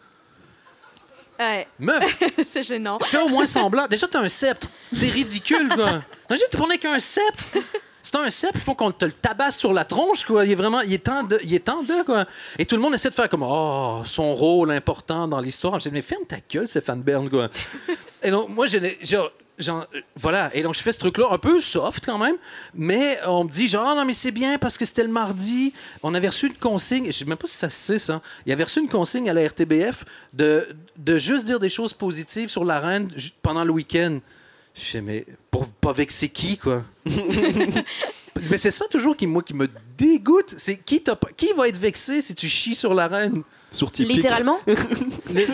Ouais, Meuf, c'est gênant. Fais au moins semblant. Déjà, t'as un sceptre. T'es ridicule, quoi. Imagine, tu prenais qu'un sceptre. C'est un sceptre, il faut qu'on te le tabasse sur la tronche, quoi. Il est vraiment, il est temps de, il est temps de, quoi. Et tout le monde essaie de faire comme, oh, son rôle important dans l'histoire. Je dis, mais ferme ta gueule, Stéphane Bern, quoi. Et donc, moi, je genre, genre, euh, voilà. Et donc, je fais ce truc-là, un peu soft quand même, mais on me dit, genre, Ah, non, mais c'est bien parce que c'était le mardi. On avait reçu une consigne, je sais même pas si ça se sait, ça. Il avait reçu une consigne à la RTBF de, de juste dire des choses positives sur la reine pendant le week-end. Je fais, mais pour pas vexer qui, quoi? mais c'est ça toujours qui, moi, qui me dégoûte. C'est qui, qui va être vexé si tu chies sur la reine? Sur. Littéralement? Ben-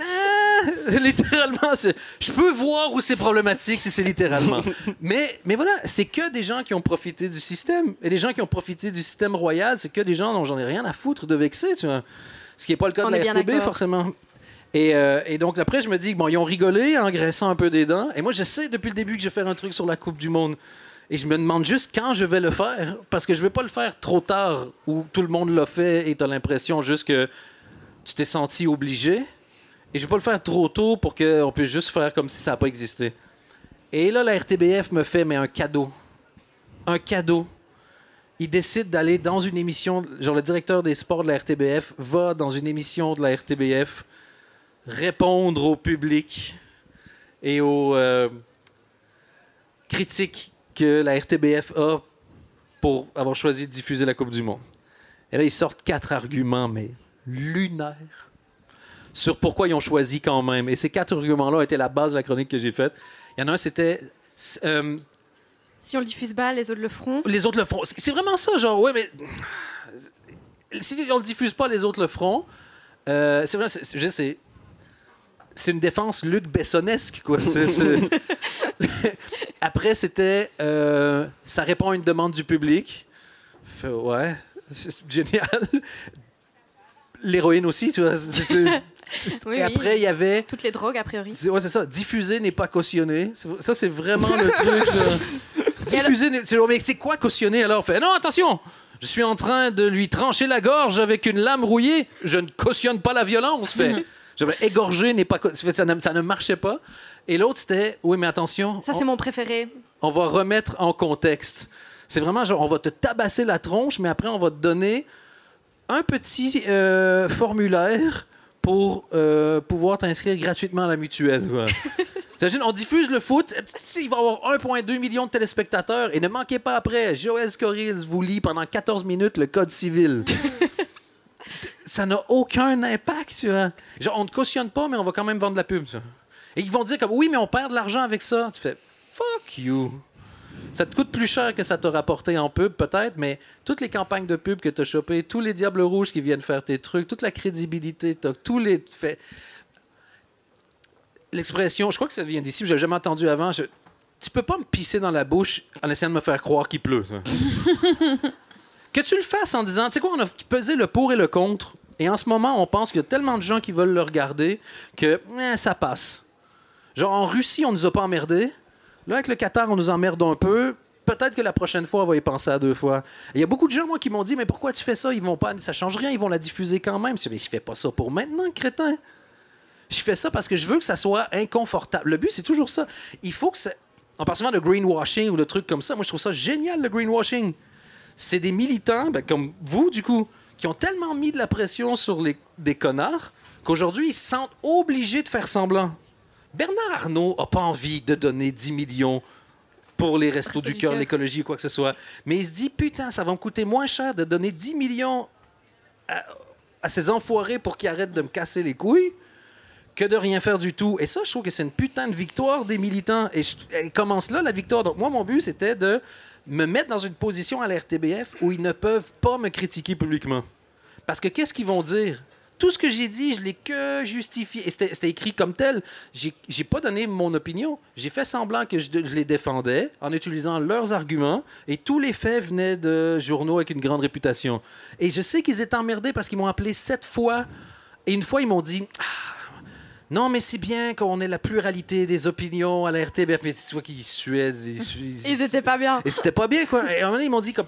Ah, littéralement, je peux voir où c'est problématique si c'est littéralement. Mais, mais voilà, c'est que des gens qui ont profité du système. Et les gens qui ont profité du système royal, c'est que des gens dont j'en ai rien à foutre de vexer, tu vois. Ce qui n'est pas le cas On de la RTB, forcément. Et, euh, et donc après, je me dis, bon, ils ont rigolé en graissant un peu des dents. Et moi, je sais depuis le début que je vais faire un truc sur la Coupe du Monde. Et je me demande juste quand je vais le faire. Parce que je vais pas le faire trop tard, où tout le monde l'a fait et tu as l'impression juste que tu t'es senti obligé. Et je vais pas le faire trop tôt pour qu'on puisse juste faire comme si ça n'a pas existé. Et là, la RTBF me fait mais un cadeau. Un cadeau. Il décide d'aller dans une émission, genre le directeur des sports de la RTBF va dans une émission de la RTBF répondre au public et aux euh, critiques que la RTBF a pour avoir choisi de diffuser la Coupe du Monde. Et là, ils sortent quatre arguments, mais lunaires, sur pourquoi ils ont choisi quand même. Et ces quatre arguments-là étaient la base de la chronique que j'ai faite. Il y en a un, c'était... euh, Si on le diffuse pas, les autres le feront. les autres le feront. C'est vraiment ça, genre, ouais, mais. Si on le diffuse pas, les autres le feront. Euh, c'est vrai, c'est- c'est- une défense Luc Bessonesque, quoi. Après, c'était. euh, ça répond à une demande du public. Fait, ouais, c'est génial. L'héroïne aussi, tu vois. c'est- c'est- Oui, Et oui. après, il y avait. Toutes les drogues, a priori. C'est- Ouais, c'est ça. Diffuser n'est pas cautionné. Ça, c'est vraiment le truc. Diffuser, n'est- c'est mais c'est quoi cautionner alors? Fait non, attention. Je suis en train de lui trancher la gorge avec une lame rouillée. Je ne cautionne pas la violence. Fait. Je vais égorger n'est pas. Ça ne, ça ne marchait pas. Et l'autre c'était oui, mais attention. Ça, on- c'est mon préféré. on va remettre en contexte. C'est vraiment genre, on va te tabasser la tronche, mais après, on va te donner un petit euh, formulaire pour euh, pouvoir t'inscrire gratuitement à la mutuelle. quoi. T'imagines, on diffuse le foot, il va y avoir 1,2 million de téléspectateurs, et ne manquez pas après, Joël Scorils vous lit pendant 14 minutes le code civil. ça n'a aucun impact, tu vois. Genre, on ne cautionne pas, mais on va quand même vendre de la pub, ça. Et ils vont dire comme, oui, mais on perd de l'argent avec ça. Tu fais, fuck you. Ça te coûte plus cher que ça t'a rapporté en pub, peut-être, mais toutes les campagnes de pub que tu as chopées, tous les Diables Rouges qui viennent faire tes trucs, toute la crédibilité, t'as tous les. L'expression, je crois que ça vient d'ici, je l'ai jamais entendu avant. je- Tu peux pas me pisser dans la bouche en essayant de me faire croire qu'il pleut. ça. que tu le fasses en disant, tu sais quoi, on a pesé le pour et le contre, et en ce moment, on pense qu'il y a tellement de gens qui veulent le regarder que eh, ça passe. Genre, en Russie, on nous a pas emmerdés. Là, avec le Qatar, on nous emmerde un peu. Peut-être que la prochaine fois, on va y penser à deux fois. Il y a beaucoup de gens, moi, qui m'ont dit Mais pourquoi tu fais ça? Ils vont pas, Ça change rien, ils vont la diffuser quand même. Je Mais je fais pas ça pour maintenant, crétin. Je fais ça parce que je veux que ça soit inconfortable. Le but, c'est toujours ça. Il faut que ça. On parle souvent de greenwashing ou de trucs comme ça. Moi, je trouve ça génial, le greenwashing. C'est des militants, ben, comme vous, du coup, qui ont tellement mis de la pression sur les, des connards qu'aujourd'hui, ils se sentent obligés de faire semblant. Bernard Arnault n'a pas envie de donner 10 millions pour les restos du cœur, l'écologie ou quoi que ce soit. Mais il se dit, putain, ça va me coûter moins cher de donner 10 millions à, à ces enfoirés pour qu'ils arrêtent de me casser les couilles que de rien faire du tout. Et ça, je trouve que c'est une putain de victoire des militants. Et je- elle commence là, la victoire. Donc, moi, mon but, c'était de me mettre dans une position à la RTBF où ils ne peuvent pas me critiquer publiquement. Parce que qu'est-ce qu'ils vont dire? Tout ce que j'ai dit, je l'ai que justifié. Et c'était écrit comme tel. J'ai j'ai pas donné mon opinion. J'ai fait semblant que je, je les défendais en utilisant leurs arguments. Et tous les faits venaient de journaux avec une grande réputation. Et je sais qu'ils étaient emmerdés parce qu'ils m'ont appelé sept fois. Et une fois, ils m'ont dit Ah, Non, mais c'est bien qu'on ait la pluralité des opinions à la RTBF. Mais tu vois qu'ils suaient. Ils, ils- Ils étaient pas bien. et c'était pas bien, quoi. Et à un moment donné, ils m'ont dit comme.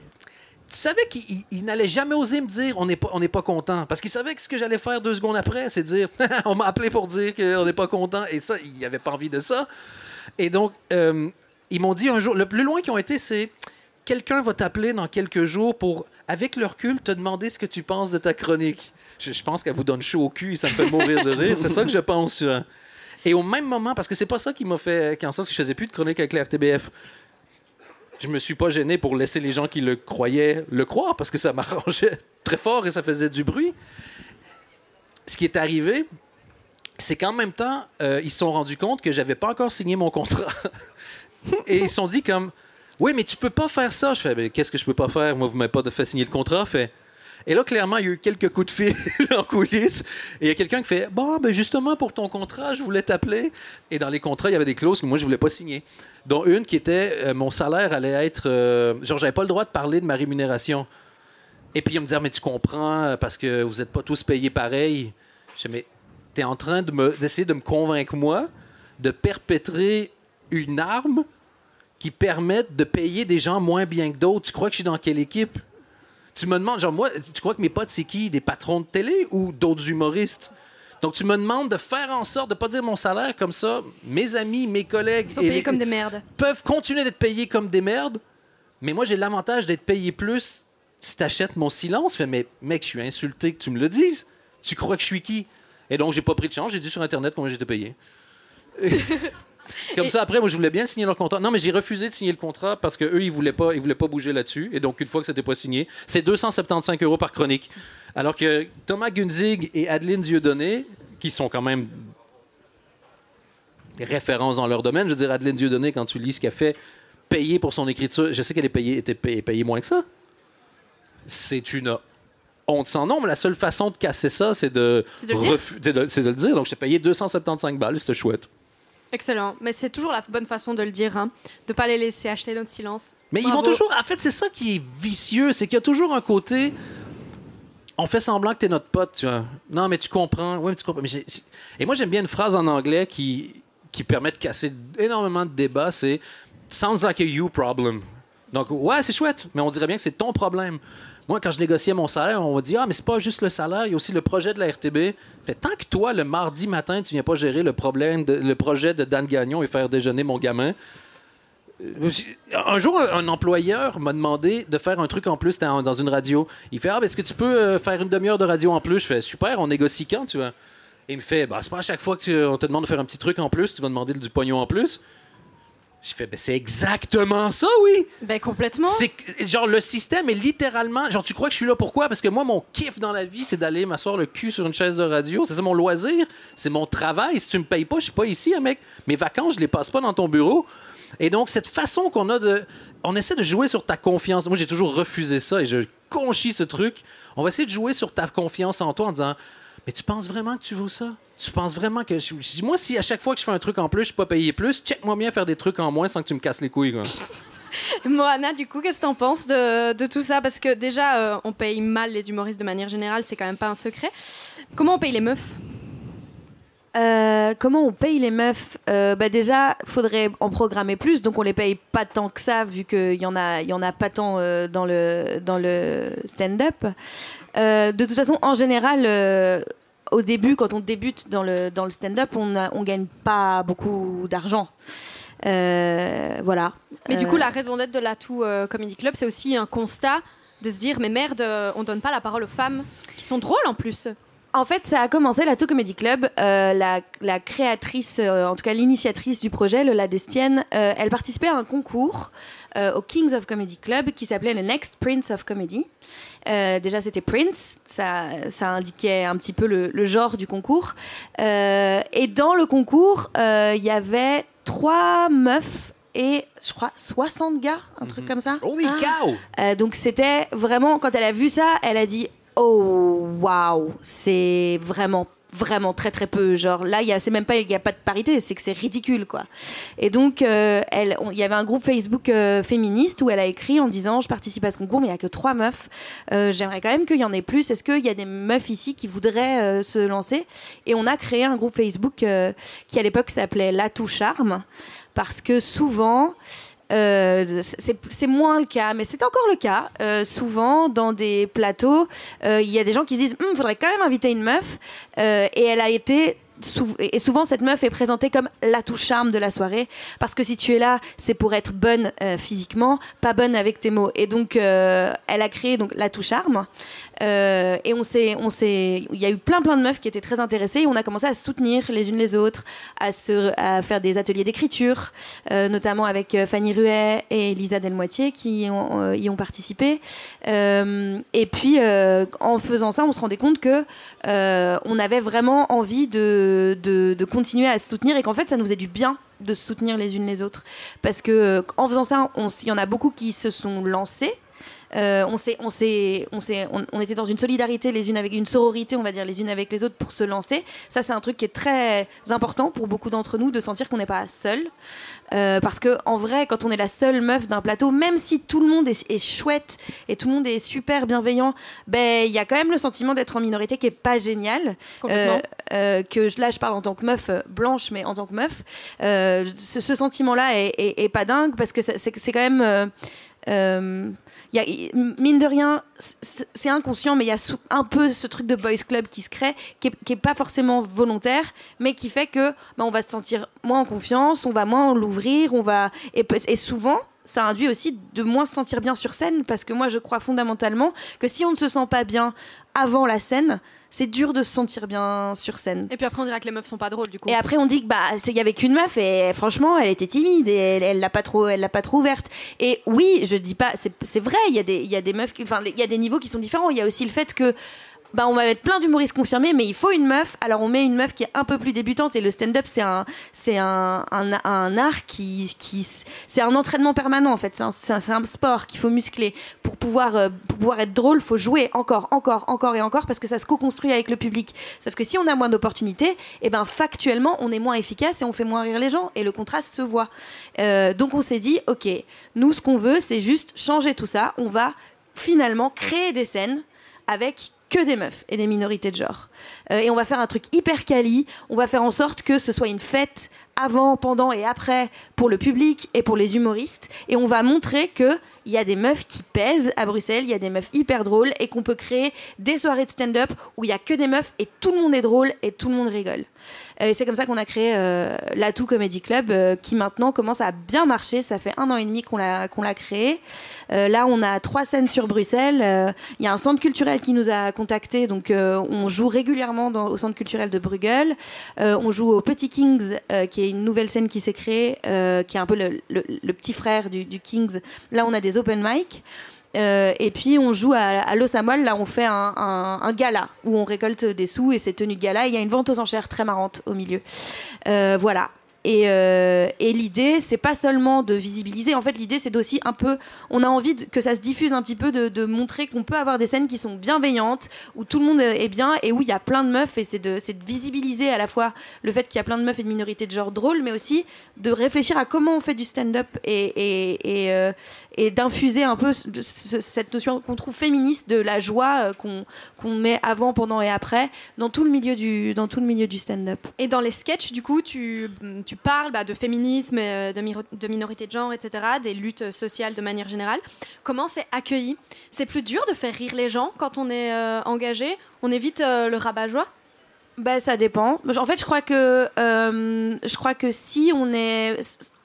Tu savais ils n'allaient jamais oser me dire on n'est pas, content. Parce qu'ils savaient que ce que j'allais faire deux secondes après, c'est dire on m'a appelé pour dire qu'on n'est pas content. Et ça, ils n'avaient pas envie de ça. Et donc, euh, ils m'ont dit un jour, le plus loin qu'ils ont été, c'est quelqu'un va t'appeler dans quelques jours pour, avec le recul, te demander ce que tu penses de ta chronique. Je, pense qu'elle vous donne chaud au cul et ça me fait mourir de rire. C'est ça que je pense. euh. Et au même moment, parce que c'est pas ça qui m'a fait, qui en sorte que je faisais plus de chronique avec la RTBF je me suis pas gêné pour laisser les gens qui le croyaient le croire parce que ça m'arrangeait très fort et ça faisait du bruit. Ce qui est arrivé, c'est qu'en même temps, euh, ils se sont rendus compte que j'avais pas encore signé mon contrat. et ils se sont dit comme Oui, mais tu peux pas faire ça. Je fais Mais Qu'est-ce que je peux pas faire? Moi, vous m'avez pas fait signer le contrat. Et là, clairement, il y a eu quelques coups de fil en coulisses. Et il y a quelqu'un qui fait Bon, ben justement, pour ton contrat, je voulais t'appeler. Et dans les contrats, il y avait des clauses que moi, je voulais pas signer. Dont une qui était euh, Mon salaire allait être. euh, genre, j'avais pas le droit de parler de ma rémunération. Et puis, il me disait Mais tu comprends, euh, parce que vous êtes pas tous payés pareil. Je dis Mais tu es en train de d'essayer de me convaincre, moi, de perpétrer une arme qui permette de payer des gens moins bien que d'autres. Tu crois que je suis dans quelle équipe? Tu me demandes, genre, moi, tu crois que mes potes, c'est qui? Des patrons de télé ou d'autres humoristes? Donc, tu me demandes de faire en sorte de pas dire mon salaire comme ça. Mes amis, mes collègues Ils sont payés comme des merdes. peuvent continuer d'être payés comme des merdes, mais moi, j'ai l'avantage d'être payé plus si t'achètes mon silence. Mais mec, je suis insulté que tu me le dises. Tu crois que je suis qui? Et donc, j'ai pas pris de chance. J'ai dit sur Internet combien j'étais payé. Comme Et- ça, après, moi, je voulais bien signer leur contrat. Non, mais j'ai refusé de signer le contrat parce qu'eux, ils voulaient pas, ils voulaient pas bouger là-dessus. Et donc, une fois que c'était pas signé, c'est 275 euros par chronique. Alors que Thomas Gunzig et Adeline Dieudonné, qui sont quand même références dans leur domaine, je veux dire, Adeline Dieudonné, quand tu lis ce qu'elle fait, payée pour son écriture, je sais qu'elle est payée, était payée, payée moins que ça. C'est une honte sans nom, mais la seule façon de casser ça, c'est de, de de, c'est de le dire. Donc, je t'ai payé 275 balles, c'était chouette. Excellent. Mais c'est toujours la bonne façon de le dire, hein. de pas les laisser acheter notre silence. Mais ils vont toujours. En fait, c'est ça qui est vicieux, c'est qu'il y a toujours un côté. On fait semblant que t'es notre pote, tu vois. Non, mais tu comprends. Oui, mais tu comprends. Mais Et moi, j'aime bien une phrase en anglais qui, qui permet de casser énormément de débats. C'est Sounds like a you problem. Donc, ouais, c'est chouette, mais on dirait bien que c'est ton problème. Moi, quand je négociais mon salaire, on m'a dit Ah, mais c'est pas juste le salaire, il y a aussi le projet de la RTB. Fait tant que toi, le mardi matin, tu viens pas gérer le projet de Dan Gagnon et faire déjeuner mon gamin, un jour, un employeur m'a demandé de faire un truc en plus dans une radio. Il fait Ah, ben, est-ce que tu peux euh, faire une demi-heure de radio en plus Je fais Super, on négocie quand, tu vois Et il me fait bah, C'est pas à chaque fois qu'on te demande de faire un petit truc en plus, tu vas demander du pognon en plus. Je fais ben, C'est exactement ça, oui. Ben complètement. c'est que- genre le système est littéralement genre tu crois que je suis là pourquoi parce que moi mon kiff dans la vie c'est d'aller m'asseoir le cul sur une chaise de radio. C'est ça mon loisir. C'est mon travail. Si tu me payes pas je suis pas ici hein, mec. Mes vacances je les passe pas dans ton bureau. Et donc cette façon qu'on a de on essaie de jouer sur ta confiance. Moi j'ai toujours refusé ça et je conchis ce truc. On va essayer de jouer sur ta confiance en toi en disant mais tu penses vraiment que tu vaux ça? Tu penses vraiment que je- moi si à chaque fois que je fais un truc en plus je suis pas payé plus check-moi bien faire des trucs en moins sans que tu me casses les couilles quoi. Moana, du coup, qu'est-ce que t'en penses de, de tout ça? Parce que déjà, euh, on paye mal les humoristes de manière générale, c'est quand même pas un secret. Comment on paye les meufs? Euh, comment on paye les meufs? Euh, bah Déjà, faudrait en programmer plus, donc on les paye pas tant que ça, vu qu'il y en a, il y en a pas tant euh, dans le dans le stand-up. Euh, de toute façon, en général, euh, au début, quand on débute dans le dans le stand-up, on on gagne pas beaucoup d'argent. Euh, voilà. Mais du Euh, coup, la raison d'être de l'Atout euh, Comedy Club, c'est aussi un constat de se dire mais merde, on donne pas la parole aux femmes qui sont drôles en plus. En fait, ça a commencé l'Ato Comedy Club. Euh, la, la créatrice, euh, en tout cas l'initiatrice du projet, Lola Destienne, euh, elle participait à un concours au Kings of Comedy Club qui s'appelait le Next Prince of Comedy. Euh, déjà, c'était Prince, ça, ça indiquait un petit peu le, le genre du concours. Euh, et dans le concours, euh, il y avait trois meufs et je crois 60 gars, un truc comme ça. Holy cow Euh, donc c'était vraiment, quand elle a vu ça, elle a dit Oh, waouh, c'est vraiment vraiment très très peu. Genre là il y a c'est même pas il y a pas de parité c'est que c'est ridicule quoi. Et donc euh, elle il y avait un groupe Facebook euh, féministe où elle a écrit en disant je participe à ce concours mais il y a que trois meufs. Euh, j'aimerais quand même qu'il y en ait plus. Est-ce qu'il y a des meufs ici qui voudraient se lancer? Et on a créé un groupe Facebook qui à l'époque s'appelait l'atout charme parce que souvent euh, c'est moins le cas, mais c'est encore le cas. Euh, souvent, dans des plateaux, euh, il y a des gens qui se disent il faudrait quand même inviter une meuf. Et elle a été. Et souvent, cette meuf est présentée comme l'atout charme de la soirée. Parce que si tu es là, c'est pour être bonne euh, physiquement, pas bonne avec tes mots. Et donc, euh, elle a créé donc l'atout charme. Euh, et on s'est, on s'est, il y a eu plein plein de meufs qui étaient très intéressées. Et on a commencé à se soutenir les unes les autres, à, se, à faire des ateliers d'écriture, notamment avec Fanny Ruet et Lisa Delmoitier qui y ont, participé. Et puis, en faisant ça, on se rendait compte que on avait vraiment envie de, de, continuer à se soutenir et qu'en fait, ça nous faisait du bien de se soutenir les unes les autres. Parce que euh, en faisant ça, il y en a beaucoup qui se sont lancés. Euh, on, s'est- on, s'est- on, s'est- on, on était dans une solidarité les unes avec une sororité, on va dire les unes avec les autres pour se lancer. Ça, c'est un truc qui est très important pour beaucoup d'entre nous de sentir qu'on n'est pas seul. Euh, parce que en vrai, quand on est la seule meuf d'un plateau, même si tout le monde est, est chouette et tout le monde est super bienveillant, ben il y a quand même le sentiment d'être en minorité qui est pas génial. Complètement. Euh, euh, que là, je parle en tant que meuf blanche, mais en tant que meuf, ce, ce sentiment-là est, est- est pas dingue parce que c'est quand même. Euh, y a, mine de rien, c'est inconscient, mais il y a un peu ce truc de boys club qui se crée, qui est, qui est pas forcément volontaire, mais qui fait que bah, on va se sentir moins en confiance, on va moins l'ouvrir, on va et, et souvent. Ça induit aussi de moins se sentir bien sur scène parce que moi je crois fondamentalement que si on ne se sent pas bien avant la scène, c'est dur de se sentir bien sur scène. Et puis après, on dirait que les meufs sont pas drôles du coup. Et après, on dit que bah, c'est- il y avait qu'une meuf et franchement, elle était timide et elle, l'a pas trop, elle l'a pas trop ouverte. Et oui, je dis pas, c'est c'est vrai, il y a des, il y a des meufs, enfin, il y a des niveaux qui sont différents. Il y a aussi le fait que bah on va mettre plein d'humoristes confirmés, mais il faut une meuf. Alors on met une meuf qui est un peu plus débutante et le stand-up c'est un c'est un, un, art qui qui c'est un entraînement permanent en fait. C'est un, un, sport qu'il faut muscler pour pouvoir euh, pour pouvoir être drôle. Faut jouer encore encore encore et encore parce que ça se co-construit avec le public. Sauf que si on a moins d'opportunités, et eh ben factuellement on est moins efficace et on fait moins rire les gens et le contraste se voit. Euh, donc on s'est dit ok, nous ce qu'on veut c'est juste changer tout ça. On va finalement créer des scènes avec que des meufs et des minorités de genre. Euh, et on va faire un truc hyper quali. On va faire en sorte que ce soit une fête avant, pendant et après pour le public et pour les humoristes. Et on va montrer que il y a des meufs qui pèsent à Bruxelles, il y a des meufs hyper drôles et qu'on peut créer des soirées de stand-up où il y a que des meufs et tout le monde est drôle et tout le monde rigole. Euh, et c'est comme ça qu'on a créé euh, l'Atout Comedy Club euh, qui maintenant commence à bien marcher. Ça fait un an et demi qu'on l'a qu'on l'a créé. là, on a trois scènes sur Bruxelles. Il y a un centre culturel qui nous a contactés, donc on joue régulièrement dans, au centre culturel de Bruegel. on joue au Petit Kings, qui est une nouvelle scène qui s'est créée, qui est un peu le, le, petit frère du, du Kings. Là, on a des open mic. Euh, et puis on joue à, à Los là on fait un, un, gala où on récolte des sous et c'est tenu de gala. Il y a une vente aux enchères très marrante au milieu. Euh, voilà. Euh, et, l'idée, c'est pas seulement de visibiliser. En fait, l'idée, c'est aussi un peu. On a envie que ça se diffuse un petit peu, de, montrer qu'on peut avoir des scènes qui sont bienveillantes, où tout le monde est bien et où il y a plein de meufs. Et c'est de, visibiliser à la fois le fait qu'il y a plein de meufs et de minorités de genre drôles, mais aussi de réfléchir à comment on fait du stand-up et, et, euh, et d'infuser un peu cette notion qu'on trouve féministe de la joie euh, qu'on met avant, pendant et après dans tout le milieu du, dans tout le milieu du stand-up. Et dans les sketchs, du coup, tu, tu parles bah, de féminisme, euh, de, minorité de genre, etc., des luttes sociales de manière générale. Comment c'est accueilli? C'est plus dur de faire rire les gens quand on est euh, engagé? On évite euh, le rabat-joie? Bah, ça dépend. En fait, je crois que je crois que si on est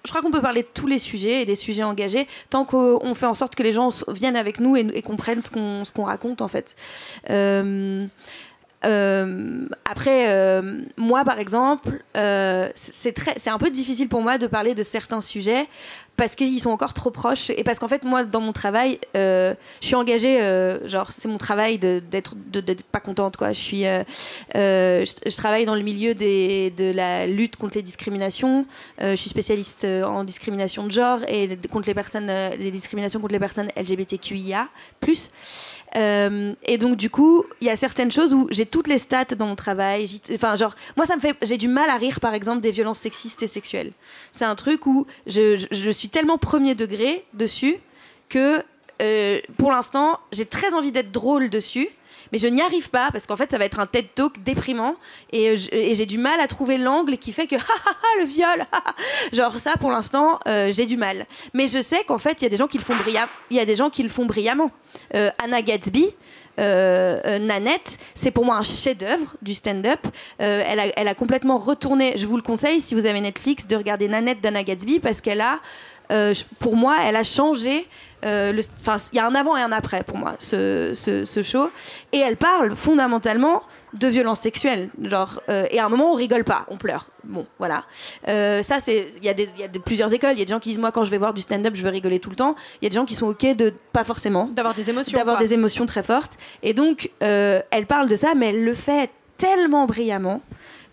je crois qu'on peut parler de tous les sujets et des sujets engagés tant qu'on fait en sorte que les gens viennent avec nous et, comprennent ce qu'on qu'on raconte en fait. Euh, après, euh, moi, par exemple, euh, c'est très, c'est un peu difficile pour moi de parler de certains sujets parce qu'ils sont encore trop proches et parce qu'en fait moi dans mon travail euh, je suis engagée euh, genre c'est mon travail d'être d'être pas contente quoi. Je suis euh, je, travaille dans le milieu des, de la lutte contre les discriminations. Je suis spécialiste en discrimination de genre et contre les personnes les discriminations contre les personnes LGBTQIA plus et donc du coup il y a certaines choses où j'ai toutes les stats dans mon travail enfin genre moi ça me fait j'ai du mal à rire par exemple des violences sexistes et sexuelles c'est un truc où je suis tellement premier degré dessus que euh, pour l'instant, j'ai très envie d'être drôle dessus. Mais je n'y arrive pas parce qu'en fait, ça va être un TED Talk déprimant et, j'ai du mal à trouver l'angle qui fait que le viol, genre ça pour l'instant, euh, j'ai du mal. Mais je sais qu'en fait, il y a des gens qui le font brillamment. Il y a des gens qui le font brillamment. Euh, Anna Gatsby, Nanette, c'est pour moi un chef-d'œuvre du stand-up. elle, a, elle, a, complètement retourné. Je vous le conseille si vous avez Netflix de regarder Nanette d'Anna Gatsby parce qu'elle a euh, pour moi, elle a changé. Euh, enfin, il y a un avant et un après pour moi, ce, ce, show. Et elle parle fondamentalement de violence sexuelle. Genre, euh, et à un moment, on rigole pas, on pleure. Bon, voilà. ça, c'est. Il y a, des, y a plusieurs écoles. Il y a des gens qui disent Moi, quand je vais voir du stand-up, je veux rigoler tout le temps. Il y a des gens qui sont OK de. Pas forcément. D'avoir des émotions. D'avoir des émotions très fortes. Et donc, elle parle de ça, mais elle le fait tellement brillamment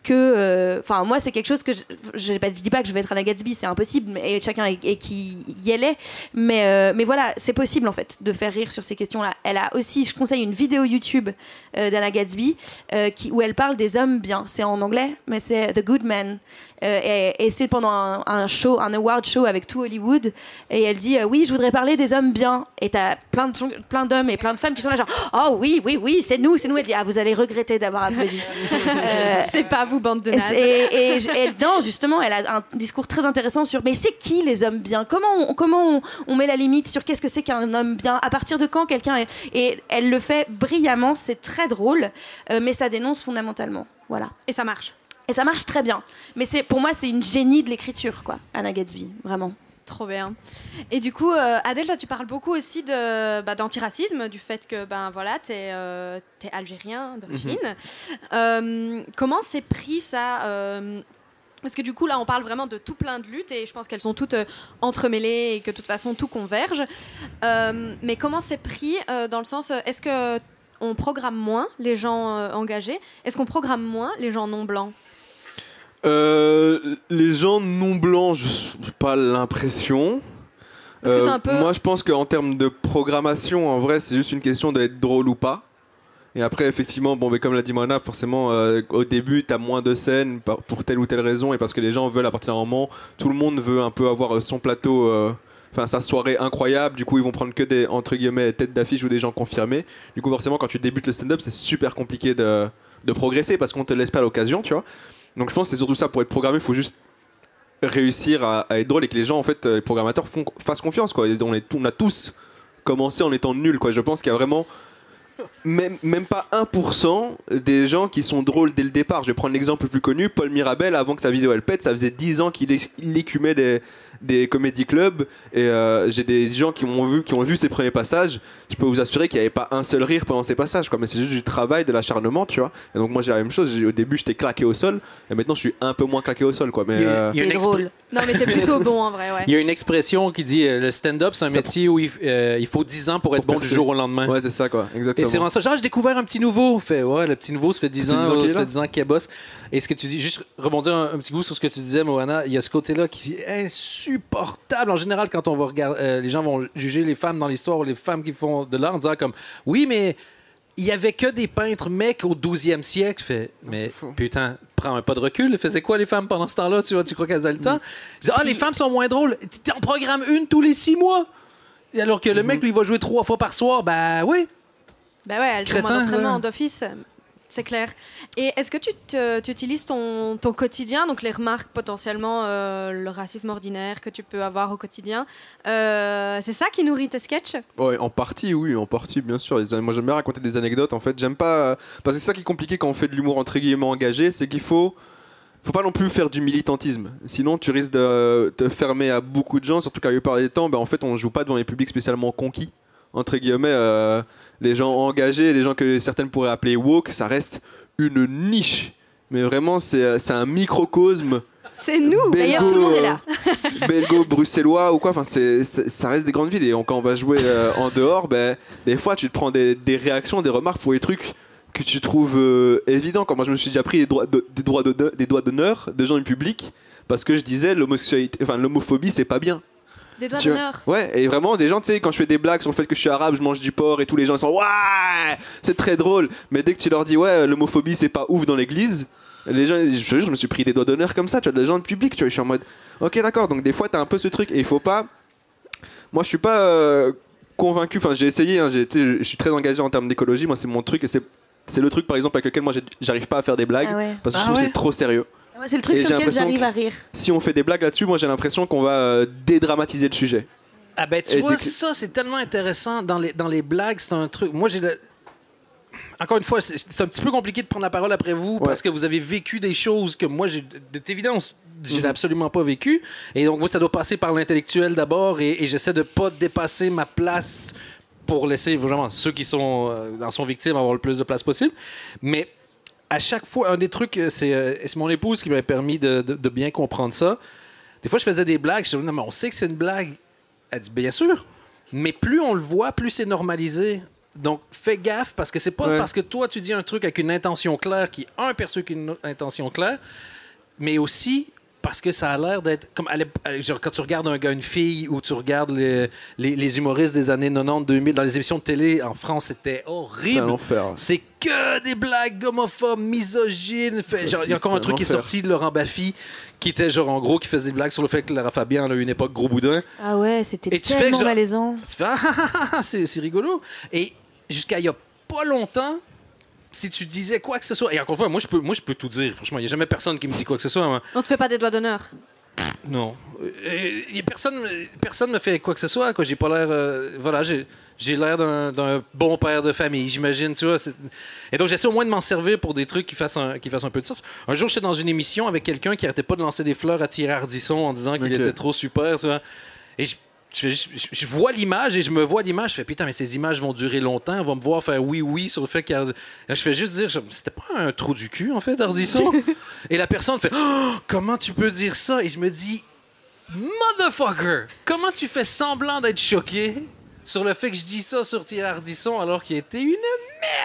que euh, enfin moi c'est quelque chose que je, je, dis pas que je vais être à Gatsby c'est impossible mais, et chacun est, qui y est mais euh, mais voilà c'est possible en fait de faire rire sur ces questions là elle a aussi je conseille une vidéo YouTube euh, d'Anna Gatsby qui, où elle parle des hommes bien. C'est en anglais mais c'est The Good Men et, et c'est pendant un, show un award show avec tout Hollywood. Et elle dit oui je voudrais parler des hommes bien. Et t'as plein de plein d'hommes et plein de femmes qui sont là genre oh oui oui oui c'est nous c'est nous. Elle dit ah vous allez regretter d'avoir applaudi c'est pas vous, bande de nazes. Et, et, non, justement, elle a un discours très intéressant sur mais c'est qui les hommes bien? Comment on, comment on, met la limite sur qu'est-ce que c'est qu'un homme bien? À partir de quand quelqu'un est... Et elle le fait brillamment, c'est très drôle, euh, mais ça dénonce fondamentalement. Voilà. Et ça marche. Et ça marche très bien. Mais c'est pour moi, c'est une génie de l'écriture, quoi, Anna Gatsby, vraiment. Trop bien. Et du coup, euh, Adèle, toi, tu parles beaucoup aussi de, bah, d'antiracisme, du fait que ben voilà, tu es, euh, algérien d'origine. Mhm. Euh, comment c'est pris ça parce que du coup, là, on parle vraiment de tout plein de luttes et je pense qu'elles sont toutes entremêlées et que de toute façon, tout converge. mais comment c'est pris dans le sens, est-ce que on programme moins les gens engagés? Est-ce qu'on programme moins les gens non blancs? Euh, les gens non blancs, je n'ai pas l'impression. Euh, peu- Moi, je pense qu'en termes de programmation, en vrai, c'est juste une question d'être drôle ou pas. Et après, effectivement, bon, mais comme l'a dit Moana, forcément, euh, au début, tu as moins de scènes pour telle ou telle raison et parce que les gens veulent, à partir d'un moment, tout le monde veut un peu avoir son plateau, euh, enfin sa soirée incroyable. Du coup, ils vont prendre que des, entre guillemets, têtes d'affiche ou des gens confirmés. Du coup, forcément, quand tu débutes le stand-up, c'est super compliqué de, de progresser parce qu'on te laisse pas l'occasion, tu vois. Donc, je pense que c'est surtout ça. Pour être programmé, il faut juste réussir à, être drôle et que les gens, en fait, euh, les programmateurs font, fassent confiance, quoi. On, on a tous commencé en étant nuls, quoi. Je pense qu'il y a vraiment même, même pas 1% des gens qui sont drôles dès le départ. Je vais prendre l'exemple le plus connu, Paul Mirabel, avant que sa vidéo elle pète, ça faisait 10 ans qu'il écumait des, des comédie clubs et euh, j'ai des gens qui m'ont vu qui ont vu ses premiers passages. Je peux vous assurer qu'il n'y avait pas un seul rire pendant ces passages, quoi. Mais c'est juste du travail, de l'acharnement, tu vois. Et donc moi j'ai la même chose. Au début j'étais claqué au sol et maintenant je suis un peu moins claqué au sol, quoi. Mais Il y a- euh, il y a une T'es expr- drôle. Non, mais t'es plutôt bon en vrai, ouais. Il y a une expression qui dit euh, le stand-up, c'est un métier où il, euh, il faut 10 ans pour être Pour bon du jour au lendemain. ouais c'est ça, quoi. Et Exactement. C'est vraiment ça. Genre, j'ai découvert un petit nouveau. Fait, ouais, le petit nouveau, ça fait 10 Ça fait ans, 10 ans qu'il est ça fait 10 ans qu'il bosse. Et ce que tu dis, juste rebondir un, un petit goût sur ce que tu disais, Moana, il y a ce côté-là qui est insupportable. En général, quand on va regarder, euh, les gens vont juger les femmes dans l'histoire ou les femmes qui font de l'art en disant comme, oui, mais il y avait que des peintres mecs au 12e siècle. Fait, mais c'est faux. putain, prends un pas de recul. Faisaient quoi les femmes pendant ce temps-là? Tu vois, tu crois qu'elles avaient le temps? Je dis, ah, les femmes sont moins drôles. Tu en programmes une tous les six mois. Et Alors que le mec, lui, va jouer trois fois par soir, ben oui. Ben ouais, elles ont Crétin, moins d'entraînement d'office, c'est clair. Et est-ce que tu, te- tu utilises ton, ton quotidien, donc les remarques potentiellement, euh, le racisme ordinaire que tu peux avoir au quotidien, euh, c'est ça qui nourrit tes sketchs? Ouais, en partie, oui, en partie, bien sûr. Les- Moi, j'aime bien raconter des anecdotes, en fait. J'aime pas. euh, Parce que c'est ça qui est compliqué quand on fait de l'humour entre guillemets engagé, c'est qu'il faut. Faut pas non plus faire du militantisme. Sinon, tu risques de te fermer à beaucoup de gens, surtout qu'à la plupart des temps, ben, en fait, on joue pas devant des publics spécialement conquis. Entre guillemets, euh, les gens engagés, les gens que certaines pourraient appeler woke, ça reste une niche. Mais vraiment, c'est c'est un microcosme. C'est nous. D'ailleurs, tout le monde est là. euh, belgo bruxellois ou quoi enfin c'est ça reste des grandes villes. Et on- quand on va jouer euh, en dehors ben des fois tu te prends des, des réactions des remarques pour des trucs que tu trouves euh, évidents. Quand moi je me suis déjà pris des droits de- des droits d'honneur des doigts d'honneur de gens du public parce que je disais l'homosexualité enfin l'homophobie c'est pas bien Des doigts d'honneur. Ouais, et vraiment, des gens, tu sais, quand je fais des blagues sur le fait que je suis arabe, je mange du porc et tous les gens ils sont Ouais C'est très drôle. Mais dès que tu leur dis Ouais, l'homophobie c'est pas ouf dans l'église, les gens, je je me suis pris des doigts d'honneur comme ça, tu vois, des gens de public, tu vois, je suis en mode Ok, d'accord, donc des fois t'as un peu ce truc et il faut pas. Moi je suis pas euh, convaincu, enfin j'ai essayé, hein, je suis très engagé en termes d'écologie, moi c'est mon truc et c'est. C'est le truc par exemple avec lequel moi j'arrive pas à faire des blagues Ah ouais. parce que je Ah trouve que ouais c'est trop sérieux. C'est le truc Et sur j'ai lequel l'impression j'arrive à rire. Si on fait des blagues là-dessus, moi j'ai l'impression qu'on va euh, dédramatiser le sujet. Ah ben tu Et vois, ça c'est tellement intéressant dans les, dans les blagues, c'est un truc. Moi j'ai le- Encore une fois, c'est c'est un petit peu compliqué de prendre la parole après vous parce que vous avez vécu des choses que moi, j'ai, de toute évidence, j'ai Mhm. absolument pas vécu. Et donc, moi, ça doit passer par l'intellectuel d'abord et, et j'essaie de pas dépasser ma place pour laisser vraiment ceux qui sont, euh, en sont victimes avoir le plus de place possible. Mais à chaque fois, un des trucs, euh, c'est, euh, c'est mon épouse qui m'a permis de, de- de bien comprendre ça. Des fois, je faisais des blagues. Je disais, non, mais on sait que c'est une blague. Elle dit, bien sûr. Mais plus on le voit, plus c'est normalisé. Donc, fais gaffe parce que c'est pas Ouais. parce que toi, tu dis un truc avec une intention claire qui, un, perçu qu'une intention claire, mais aussi parce que ça a l'air d'être comme genre, quand tu regardes un gars une fille ou tu regardes les, les, les humoristes des années 90 2000 dans les émissions de télé en France c'était C'est un horrible enfer. c'est que des blagues homophobes, misogynes. Genre, Il y a encore un truc qui est sorti de Laurent Baffy, qui était genre en gros, qui faisait des blagues sur le fait que Lara Fabian a eu une époque gros boudin. Ah ouais, c'était tu fais tellement je- malaisant. Tu fais, ah, ah, ah, ah, c'est c'est rigolo. Et jusqu'à il y a pas longtemps, si tu disais quoi que ce soit, et encore une fois, moi je peux, moi, je peux tout dire. Franchement, il n'y a jamais personne qui me dit quoi que ce soit. hein. On te fait pas des doigts d'honneur. Non. Euh, y a personne, personne me fait quoi que ce soit. Quoi. J'ai pas l'air. euh, voilà, j'ai, j'ai l'air d'un, d'un bon père de famille, j'imagine. Tu vois. c'est- Et donc, j'essaie au moins de m'en servir pour des trucs qui fassent un, qui fassent un peu de sens. Un jour, j'étais dans une émission avec quelqu'un qui arrêtait pas de lancer des fleurs à Thierry Ardisson en disant qu'il Ok. était trop super. Tu vois. Et je, je, vois l'image et je me vois l'image. Je fais putain, mais ces images vont durer longtemps. On va me voir faire oui, oui sur le fait qu'il y a- Là, je fais juste dire, c'était pas un trou du cul, en fait, Ardisson? et la personne fait, Oh, comment tu peux dire ça? Et je me dis, Motherfucker! Comment tu fais semblant d'être choqué sur le fait que je dis ça sur Thierry Ardisson alors qu'il était une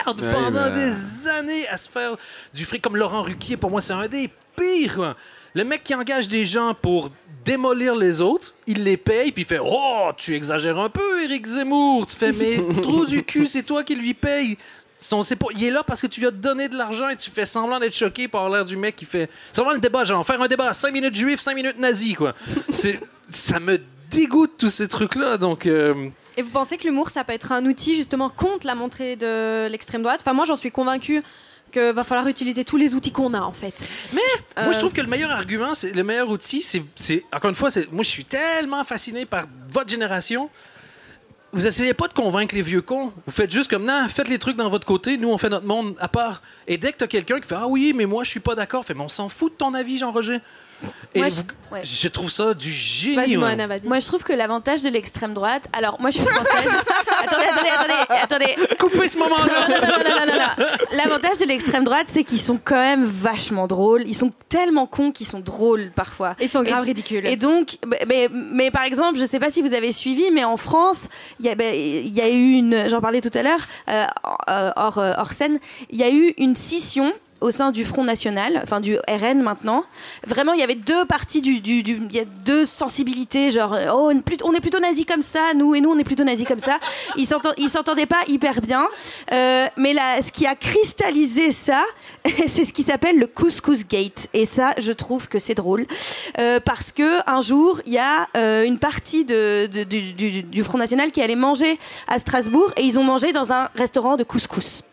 merde Ouais, pendant des années à se faire du fric? Comme Laurent Ruquier, pour moi, c'est un des pires. Le mec qui engage des gens pour démolir les autres, il les paye, puis il fait Oh, tu exagères un peu, Éric Zemmour. Tu fais Mais trou du cul, c'est toi qui lui paye. Son- c'est pas- il est là parce que tu lui as donné de l'argent et tu fais semblant d'être choqué par l'air du mec qui fait. C'est vraiment le débat, genre faire un débat à 5 minutes juif, 5 minutes nazi, quoi. C'est, ça me dégoûte tous ces trucs-là, donc. euh, Et vous pensez que l'humour, ça peut être un outil justement contre la montée de l'extrême droite? Enfin, moi, j'en suis convaincue que va falloir utiliser tous les outils qu'on a en fait. Mais moi, je Euh, trouve que le meilleur argument, c'est le meilleur outil, c'est, encore une fois, c'est, moi, je suis tellement fasciné par votre génération. Vous essayez pas de convaincre les vieux cons. Vous faites juste comme, non, faites les trucs dans votre côté, nous, on fait notre monde à part. Et dès que t'as quelqu'un qui fait, ah oui, mais moi, je suis pas d'accord, fait, mais on s'en fout de ton avis, Jean-Roger. Et Moi, vous- je- ouais. je trouve ça du génie. Vas-y, moi. Moana, vas-y. Moi, je trouve que l'avantage de l'extrême droite. Alors, moi, je suis française. attendez, attendez, attendez, attendez. Coupez ce Non, moment-là. non, non, non, non, non, non, non. L'avantage de l'extrême droite, c'est qu'ils sont quand même vachement drôles. Ils sont tellement cons qu'ils sont drôles parfois. Ils sont grave Et- ridicules. Et donc, mais, mais, mais par exemple, je sais pas si vous avez suivi, mais en France, il y, a- ben, il y a eu une, j'en parlais tout à l'heure, euh, euh, hors, euh, hors scène, il y a eu une scission au sein du Front National, enfin du RN maintenant. Vraiment, il y avait deux parties, du, il y a deux sensibilités, genre, euh, oh, on est plutôt, nazis comme ça, nous, et nous, on est plutôt nazis comme ça. Ils s'entend- ils s'entendaient pas hyper bien. Euh, mais là, ce qui a cristallisé ça, c'est ce qui s'appelle le couscous gate. Et ça, je trouve que c'est drôle. Euh, parce que un jour, il y a une partie du Front National qui allait manger à Strasbourg et ils ont mangé dans un restaurant de couscous.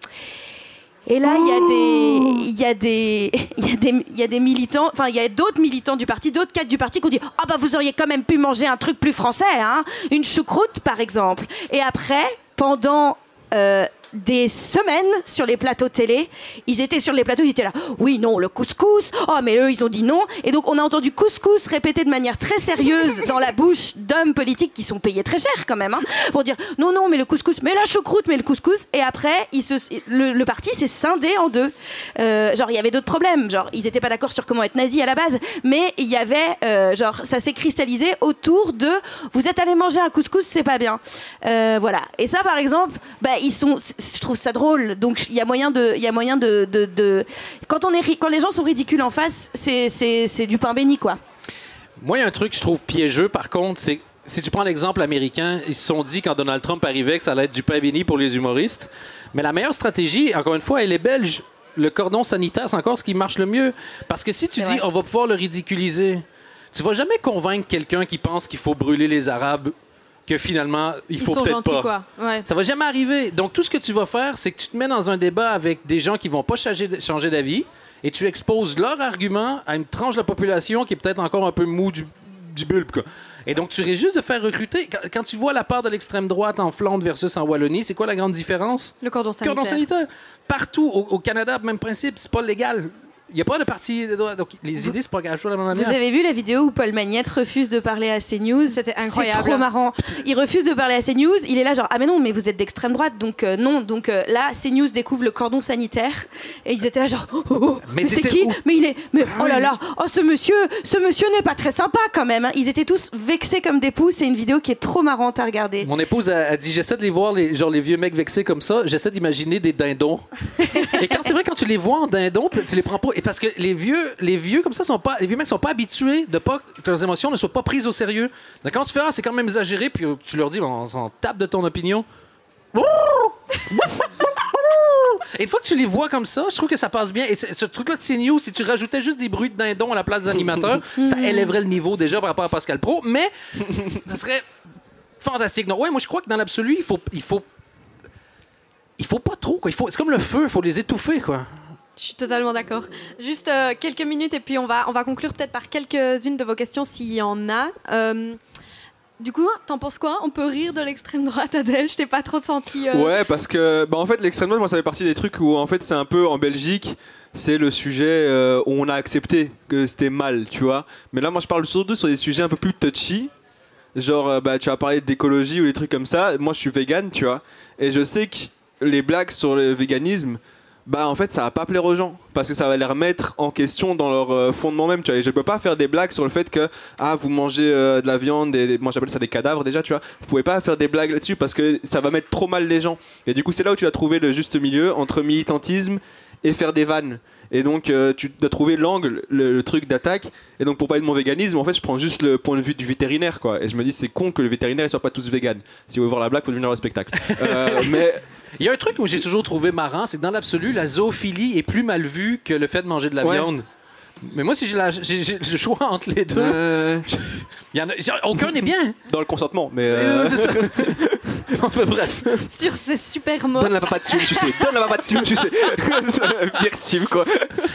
Et là, il y a des, il y a des, il y a des, il y a des militants, enfin, il y a d'autres militants du parti, d'autres cadres du parti qui ont dit, ah bah vous auriez quand même pu manger un truc plus français, hein, une choucroute par exemple. Et après, pendant euh, des semaines sur les plateaux télé. Ils étaient sur les plateaux, ils étaient là. Oui, non, le couscous. Oh, mais eux, ils ont dit non. Et donc, on a entendu couscous répété de manière très sérieuse dans la bouche d'hommes politiques qui sont payés très cher quand même, hein, pour dire non, non, mais le couscous, mais la choucroute, mais le couscous. Et après, ils se, le, le parti s'est scindé en deux. Euh, genre, il y avait d'autres problèmes. Genre, ils n'étaient pas d'accord sur comment être nazi à la base, mais il y avait, euh, genre, ça s'est cristallisé autour de vous êtes allé manger un couscous, c'est pas bien. Euh, voilà. Et ça, par exemple, bah, ils sont, je trouve ça drôle. Donc, il y a moyen de, il y a moyen de, de, de- quand on est, quand les gens sont ridicules en face, c'est, c'est, c'est du pain béni, quoi. Moi, il y a un truc que je trouve piégeux, par contre, c'est si tu prends l'exemple américain, ils se sont dit quand Donald Trump arrivait que ça allait être du pain béni pour les humoristes. Mais la meilleure stratégie, encore une fois, elle est belge. Le cordon sanitaire, c'est encore ce qui marche le mieux. Parce que si tu dis vrai. on va pouvoir le ridiculiser, tu vas jamais convaincre quelqu'un qui pense qu'il faut brûler les Arabes que finalement il Ils faut sont peut-être gentils, pas. quoi. Ouais. Ça va jamais arriver. Donc, tout ce que tu vas faire, c'est que tu te mets dans un débat avec des gens qui vont pas changer, changer d'avis et tu exposes leur argument à une tranche de la population qui est peut-être encore un peu mou du, du bulbe. Quoi. Et donc, tu risques juste de faire recruter. Quand, quand tu vois la part de l'extrême droite en Flandre versus en Wallonie, c'est quoi la grande différence? Le cordon sanitaire. Cordon sanitaire. Partout au, au Canada, même principe, c'est pas légal. Il n'y a pas de parti de droite. Donc, les idées, pas quelque chose de la même Vous avez vu la vidéo où Paul Magnette refuse de parler à CNews? C'était incroyable. C'est trop marrant. Il refuse de parler à CNews. Il est là genre ah mais non mais vous êtes d'extrême droite donc euh, non donc euh, là CNews découvre le cordon sanitaire et ils étaient là genre oh, oh, Mais mais, c'est c'était qui? où? Mais il est mais oh là là oh ce monsieur ce monsieur n'est pas très sympa quand même. hein. Ils étaient tous vexés comme des poux. C'est une vidéo qui est trop marrante à regarder. Mon épouse a, a dit j'essaie de les voir les genre les vieux mecs vexés comme ça, j'essaie d'imaginer des dindons. et quand c'est vrai quand tu les vois en dindons, tu, tu les prends pas et parce que les vieux les vieux comme ça sont pas les vieux mecs sont pas habitués de pas que leurs émotions ne soient pas prises au sérieux. Donc quand tu fais ah, c'est quand même exagéré puis tu leur dis on s'en tape de ton opinion. Et une fois que tu les vois comme ça, je trouve que ça passe bien. Et ce, ce truc-là de CNews, si tu rajoutais juste des bruits de dindons à la place des animateurs, ça élèverait le niveau déjà par rapport à Pascal Pro, mais ça serait fantastique. Non, ouais, moi je crois que dans l'absolu, il faut, il faut, il faut pas trop. Quoi. Il faut, c'est comme le feu, il faut les étouffer, quoi. Je suis totalement d'accord. Juste euh, quelques minutes et puis on va, on va conclure peut-être par quelques-unes de vos questions s'il y en a. Euh, du coup, t'en penses quoi? On peut rire de l'extrême droite, Adèle? Je t'ai pas trop senti. euh, Ouais, parce que bah, en fait, l'extrême droite, moi, ça fait partie des trucs où en fait, c'est un peu en Belgique, c'est le sujet où on a accepté que c'était mal, tu vois. Mais là, moi, je parle surtout sur des sujets un peu plus touchy. Genre, bah, tu vas parler d'écologie ou des trucs comme ça. Moi, je suis vegan, tu vois. Et je sais que les blagues sur le véganisme, bah en fait ça va pas plaire aux gens parce que ça va les remettre en question dans leur euh, fondement même tu vois. Et je peux pas faire des blagues sur le fait que ah vous mangez euh, de la viande et des- moi j'appelle ça des cadavres déjà tu vois. Vous pouvez pas faire des blagues là-dessus parce que ça va mettre trop mal les gens. Et du coup c'est là où tu vas trouver le juste milieu entre militantisme et faire des vannes et donc euh, tu dois trouver l'angle le, le truc d'attaque et donc pour parler de mon véganisme en fait je prends juste le point de vue du vétérinaire quoi et je me dis c'est con que le vétérinaire ils soient pas tous véganes si vous voulez voir la blague faut venir au spectacle Euh, mais Il y a un truc où j'ai toujours trouvé marrant, c'est que dans l'absolu, la zoophilie est plus mal vue que le fait de manger de la Ouais. viande. Mais moi, si j'ai le choix entre les deux, euh, il y en a, aucun n'est bien. dans le consentement mais euh. enfin, bref. Sur ces super mots. Donne la papa de Sioum, tu sais. Donne la papa de Sioum, tu sais. C'est la pire team, quoi.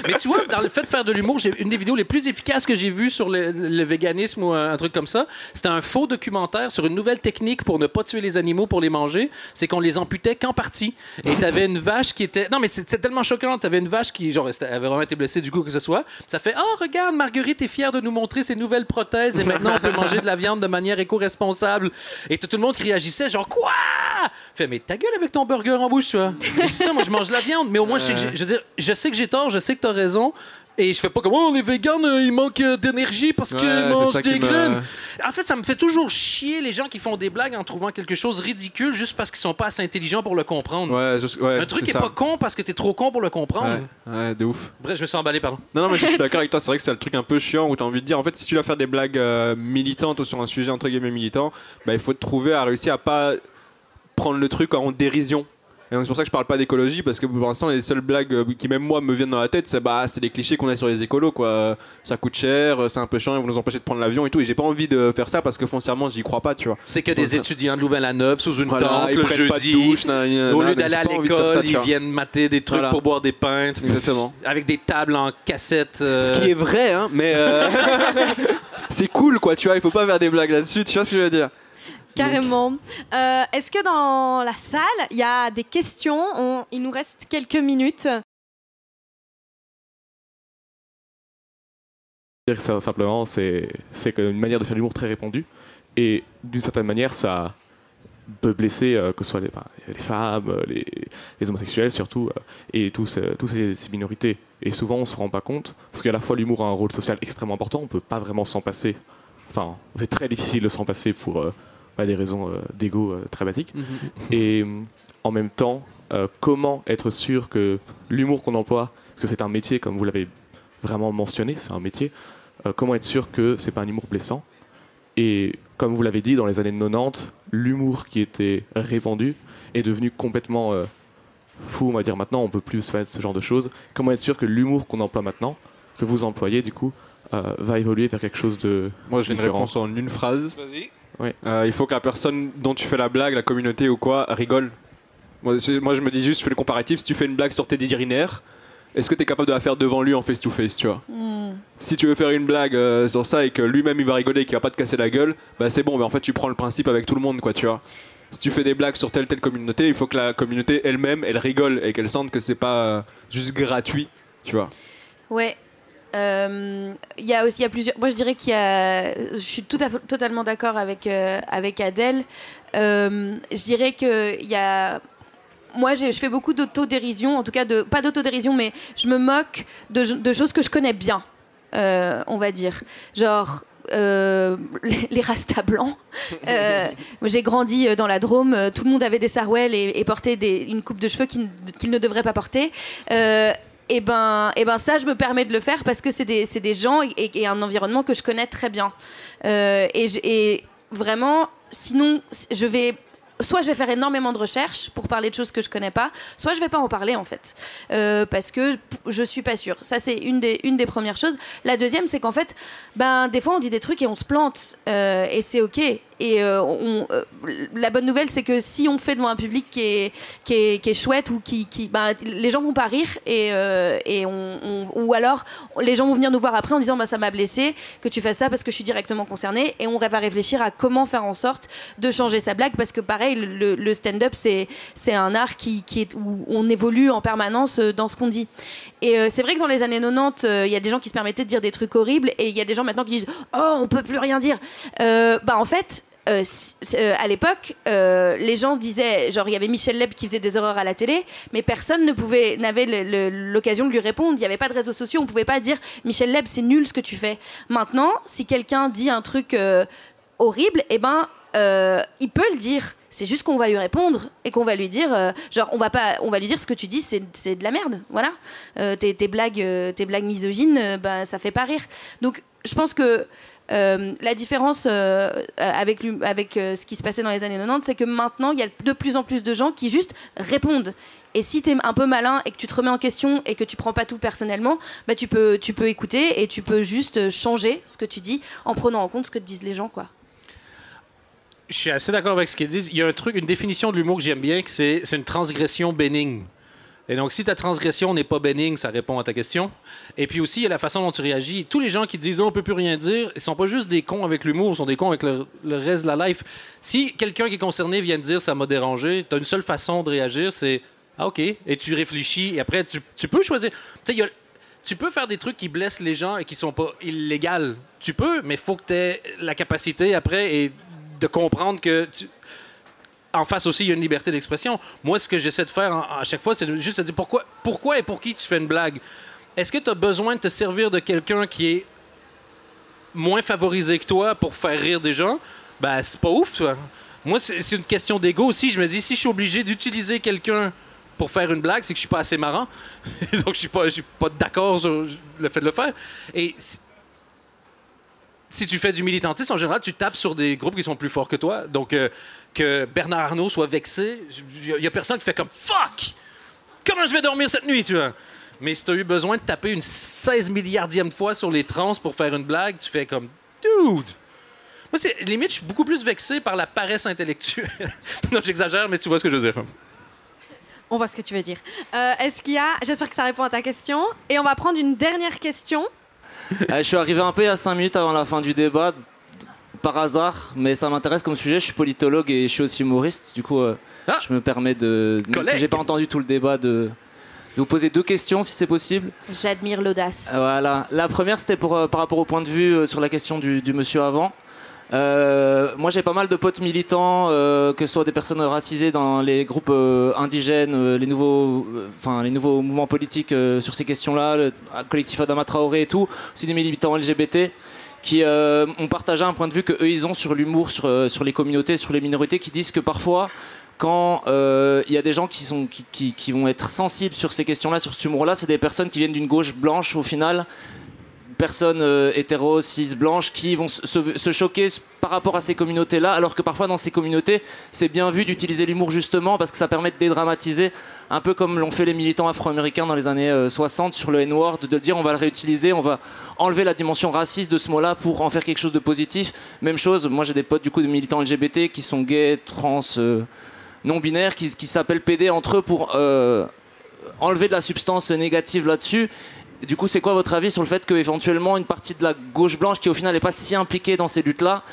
Mais tu vois, dans le fait de faire de l'humour, j'ai une des vidéos les plus efficaces que j'ai vues sur le, le véganisme ou un, un truc comme ça. C'était un faux documentaire sur une nouvelle technique pour ne pas tuer les animaux pour les manger. C'est qu'on les amputait qu'en partie. Et t'avais une vache qui était. Non, mais c'était tellement choquant. T'avais une vache qui, genre, avait vraiment été blessée du coup que ce soit. Ça fait Oh, regarde, Marguerite est fière de nous montrer ses nouvelles prothèses et maintenant on peut manger de la viande de manière éco-responsable. Et t'as tout le monde qui réagissait, genre, quoi? Fait, mais ta gueule avec ton burger en bouche, tu vois. Je dis ça, moi, je mange la viande, mais au moins, je sais que j'ai- je veux dire, je sais que j'ai tort, je sais que t'as raison. Et je fais pas comme, oh, les véganes, euh, ils manquent euh, d'énergie parce Ouais, qu'ils c'est mangent ça des qui me- graines. En fait, ça me fait toujours chier les gens qui font des blagues en trouvant quelque chose ridicule juste parce qu'ils sont pas assez intelligents pour le comprendre. Ouais, je- ouais, Un truc c'est qui est ça. pas con parce que t'es trop con pour le comprendre. Ouais, ouais, de ouf. Bref, je me suis emballé, pardon. Non, non, mais je suis d'accord avec toi. C'est vrai que c'est le truc un peu chiant où t'as envie de dire, en fait, si tu dois faire des blagues euh, militantes ou sur un sujet entre guillemets militant, bah, il faut te trouver à réussir à pas prendre le truc en dérision. Et donc c'est pour ça que je parle pas d'écologie parce que pour l'instant les seules blagues euh, qui même moi me viennent dans la tête c'est bah c'est les clichés qu'on a sur les écolos quoi ça coûte cher euh, c'est un peu chiant ils vont nous empêcher de prendre l'avion et tout et j'ai pas envie de faire ça parce que foncièrement j'y crois pas tu vois C'est que des ça. étudiants de Louvain-la-Neuve sous une Voilà, tente ils le prennent pas de jeudi. douche, nan, nan, Au lieu d'aller à l'école, ils viennent mater des trucs Voilà. pour boire des pintes. Exactement. Avec des tables en cassette. euh, Ce qui est vrai, hein, mais euh, c'est cool, quoi, tu vois, il faut pas faire des blagues là-dessus, tu vois ce que je veux dire Carrément. Euh, Est-ce que dans la salle, il y a des questions? On- Il nous reste quelques minutes. dire ça simplement, c'est une manière de faire l'humour très répandue. Et d'une certaine manière, ça peut blesser euh, que ce soit les, femmes, euh, les, les homosexuels surtout, euh, et tous, euh, tous ces, ces minorités. Et souvent, on se rend pas compte, parce qu'à la fois l'humour a un rôle social extrêmement important, on peut pas vraiment s'en passer. Enfin, c'est très difficile de s'en passer pour bah, des raisons euh, d'ego euh, très basiques. Et euh, en même temps, euh, comment être sûr que l'humour qu'on emploie, parce que c'est un métier, comme vous l'avez vraiment mentionné, c'est un métier, euh, comment être sûr que c'est pas un humour blessant? Et comme vous l'avez dit, dans les années 90, l'humour qui était répandu est devenu complètement euh, fou, on va dire maintenant, on peut plus faire ce genre de choses. Comment être sûr que l'humour qu'on emploie maintenant, que vous employez du coup, euh, va évoluer vers quelque chose de Moi j'ai une réponse en une phrase. Vas-y. Euh, il faut que la personne dont tu fais la blague, la communauté ou quoi, rigole. Moi, je me dis juste, je fais le comparatif, si tu fais une blague sur Teddy Riner, est-ce que tu es capable de la faire devant lui en face-to-face, tu vois Si tu veux faire une blague euh, sur ça et que lui-même il va rigoler et qu'il va pas te casser la gueule, bah c'est bon, mais en fait tu prends le principe avec tout le monde, quoi, tu vois. Si tu fais des blagues sur telle telle communauté, il faut que la communauté elle-même, elle rigole et qu'elle sente que c'est pas euh, juste gratuit, tu vois. Ouais. Euh, Il y a aussi il y a plusieurs. Moi, je dirais qu'il y a. Je suis tout à totalement d'accord avec euh, avec Adèle. Euh, je dirais que il y a. Moi, je fais beaucoup d'autodérision, en tout cas de pas d'autodérision, mais je me moque de, de choses que je connais bien, on va dire. Genre. euh, les, les rastas blancs. Euh, j'ai grandi dans la Drôme, tout le monde avait des sarouels et, et portait des- une coupe de cheveux qu'il ne, qu'il ne devrait pas porter. Euh, et ben, et ben ça, je me permets de le faire parce que c'est des, des gens et, un environnement que je connais très bien. Euh, et vraiment, sinon, je vais soit je vais faire énormément de recherches pour parler de choses que je connais pas, soit je vais pas en parler en fait, Euh, parce que je suis pas sûre. Ça c'est une des une des premières choses. La deuxième c'est qu'en fait, ben des fois on dit des trucs et on se plante euh, et c'est ok. Et euh, euh, la bonne nouvelle c'est que si on fait devant un public qui est chouette ou qui, ben, les gens vont pas rire et, euh, ou alors les gens vont venir nous voir après en disant bah ça m'a blessé que tu fasses ça parce que je suis directement concernée. Et on va réfléchir à comment faire en sorte de changer sa blague parce que pareil le, stand-up c'est un art qui, où on évolue en permanence dans ce qu'on dit. Et c'est vrai que dans les années 90 euh, il y a des gens qui se permettaient de dire des trucs horribles et il y a des gens maintenant qui disent oh on peut plus rien dire. Bah en fait euh, euh, à l'époque, euh, les gens disaient, genre, il y avait Michel Leb qui faisait des horreurs à la télé, mais personne ne pouvait, n'avait l'occasion de lui répondre. Il n'y avait pas de réseaux sociaux, on pouvait pas dire, Michel Leb, c'est nul ce que tu fais. Maintenant, si quelqu'un dit un truc horrible, eh ben, il peut le dire. C'est juste qu'on va lui répondre et qu'on va lui dire, genre, on va pas, on va lui dire ce que tu dis, c'est de la merde, voilà. Tes, blagues, tes blagues misogynes, bah, ça fait pas rire. Donc, je pense que euh, la différence euh, avec, avec euh, ce qui se passait dans les années 90, c'est que maintenant, il y a de plus en plus de gens qui juste répondent. Et si tu es un peu malin et que tu te remets en question et que tu prends pas tout personnellement, bah, tu, peux, tu peux écouter et tu peux juste changer ce que tu dis en prenant en compte ce que te disent les gens. quoi. Je suis assez d'accord avec ce qu'ils disent. Il y a un truc, une définition de l'humour que j'aime bien, c'est une transgression bénigne. Et donc, si ta transgression n'est pas bénigne, ça répond à ta question. Et puis aussi, il y a la façon dont tu réagis. Tous les gens qui disent oh, on peut plus rien dire, ils sont pas juste des cons avec l'humour, ils sont des cons avec le, reste de la life. Si quelqu'un qui est concerné vient te dire ça m'a dérangé, tu as une seule façon de réagir, c'est ah OK. Et tu réfléchis. Et après, tu, peux choisir. Tu sais, tu peux faire des trucs qui blessent les gens et qui sont pas illégaux. Tu peux, mais faut que tu aies la capacité après de comprendre que tu- en face aussi, il y a une liberté d'expression. Moi, ce que j'essaie de faire à chaque fois, c'est juste de dire pourquoi, pourquoi et pour qui tu fais une blague. Est-ce que tu as besoin de te servir de quelqu'un qui est moins favorisé que toi pour faire rire des gens? Ben, c'est pas ouf, toi. Moi, c'est une question d'ego aussi. Je me dis, si je suis obligé d'utiliser quelqu'un pour faire une blague, c'est que je suis pas assez marrant. Donc, je suis pas, pas d'accord sur le fait de le faire. Et si- si tu fais du militantisme, en général, tu tapes sur des groupes qui sont plus forts que toi. Donc, euh, que Bernard Arnault soit vexé, il y, a personne qui fait comme Fuck! Comment je vais dormir cette nuit, tu vois? Mais si tu as eu besoin de taper une 16 milliardième fois sur les trans pour faire une blague, tu fais comme Dude! Moi, c'est limite, je suis beaucoup plus vexé par la paresse intellectuelle. non, j'exagère, mais tu vois ce que je veux dire. On voit ce que tu veux dire. Euh, Est-ce qu'il y a. J'espère que ça répond à ta question. Et on va prendre une dernière question. Euh, je suis arrivé un peu il y a 5 minutes avant la fin du débat, par hasard, mais ça m'intéresse comme sujet. Je suis politologue et je suis aussi humoriste. Du coup, euh, Ah. je me permets de. Même Collègue. si j'ai pas entendu tout le débat, de, de vous poser deux questions si c'est possible. J'admire l'audace. Voilà. La première, c'était pour, euh, par rapport au point de vue euh, sur la question du, du monsieur avant. Euh, moi, j'ai pas mal de potes militants, euh, que ce soit des personnes racisées dans les groupes euh, indigènes, euh, les nouveaux, euh, enfin les nouveaux mouvements politiques euh, sur ces questions-là, le collectif Adama Traoré et tout, aussi des militants LGBT qui euh, ont partagé un point de vue que eux ils ont sur l'humour, sur, euh, les communautés, sur les minorités, qui disent que parfois quand euh, il y a des gens qui, vont être sensibles sur ces questions-là, sur cet humour-là, c'est des personnes qui viennent d'une gauche blanche au final, personnes euh, hétéros, cis, blanches, qui vont se, choquer par rapport à ces communautés-là, alors que parfois dans ces communautés, c'est bien vu d'utiliser l'humour justement parce que ça permet de dédramatiser, un peu comme l'ont fait les militants afro-américains dans les années euh, 60 sur le N-word, de dire on va le réutiliser, on va enlever la dimension raciste de ce mot-là pour en faire quelque chose de positif. Même chose, moi j'ai des potes du coup de militants LGBT qui sont gays, trans, euh, non-binaires, qui, s'appellent PD entre eux pour euh, enlever de la substance négative là-dessus. Du coup, c'est quoi votre avis sur le fait qu'éventuellement une partie de la gauche blanche qui au final n'est pas si impliquée dans ces luttes-là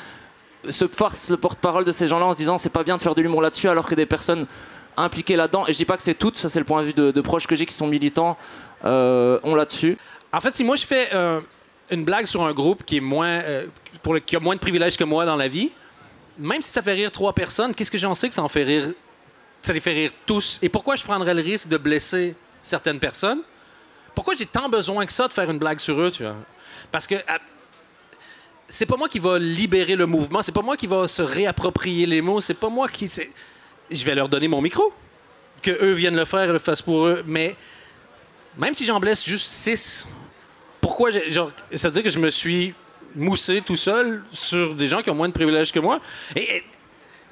se farce le porte-parole de ces gens-là en se disant c'est pas bien de faire de l'humour là-dessus alors que des personnes impliquées là-dedans, et je dis pas que c'est toutes, ça c'est le point de vue de, proches que j'ai qui sont militants, euh, ont là-dessus. En fait, si moi je fais euh, une blague sur un groupe qui est moins euh, pour le, qui a moins de privilèges que moi dans la vie, même si ça fait rire trois personnes, qu'est-ce que j'en sais que ça en fait rire Ça les fait rire tous? Et pourquoi je prendrais le risque de blesser certaines personnes? Pourquoi j'ai tant besoin que ça de faire une blague sur eux, tu vois? Parce que à- c'est pas moi qui va libérer le mouvement, c'est pas moi qui va se réapproprier les mots, c'est pas moi qui c'est- je vais leur donner mon micro. Que eux viennent le faire le fassent pour eux, mais même si j'en blesse juste 6, pourquoi j'ai- genre, ça veut dire que je me suis moussé tout seul sur des gens qui ont moins de privilèges que moi?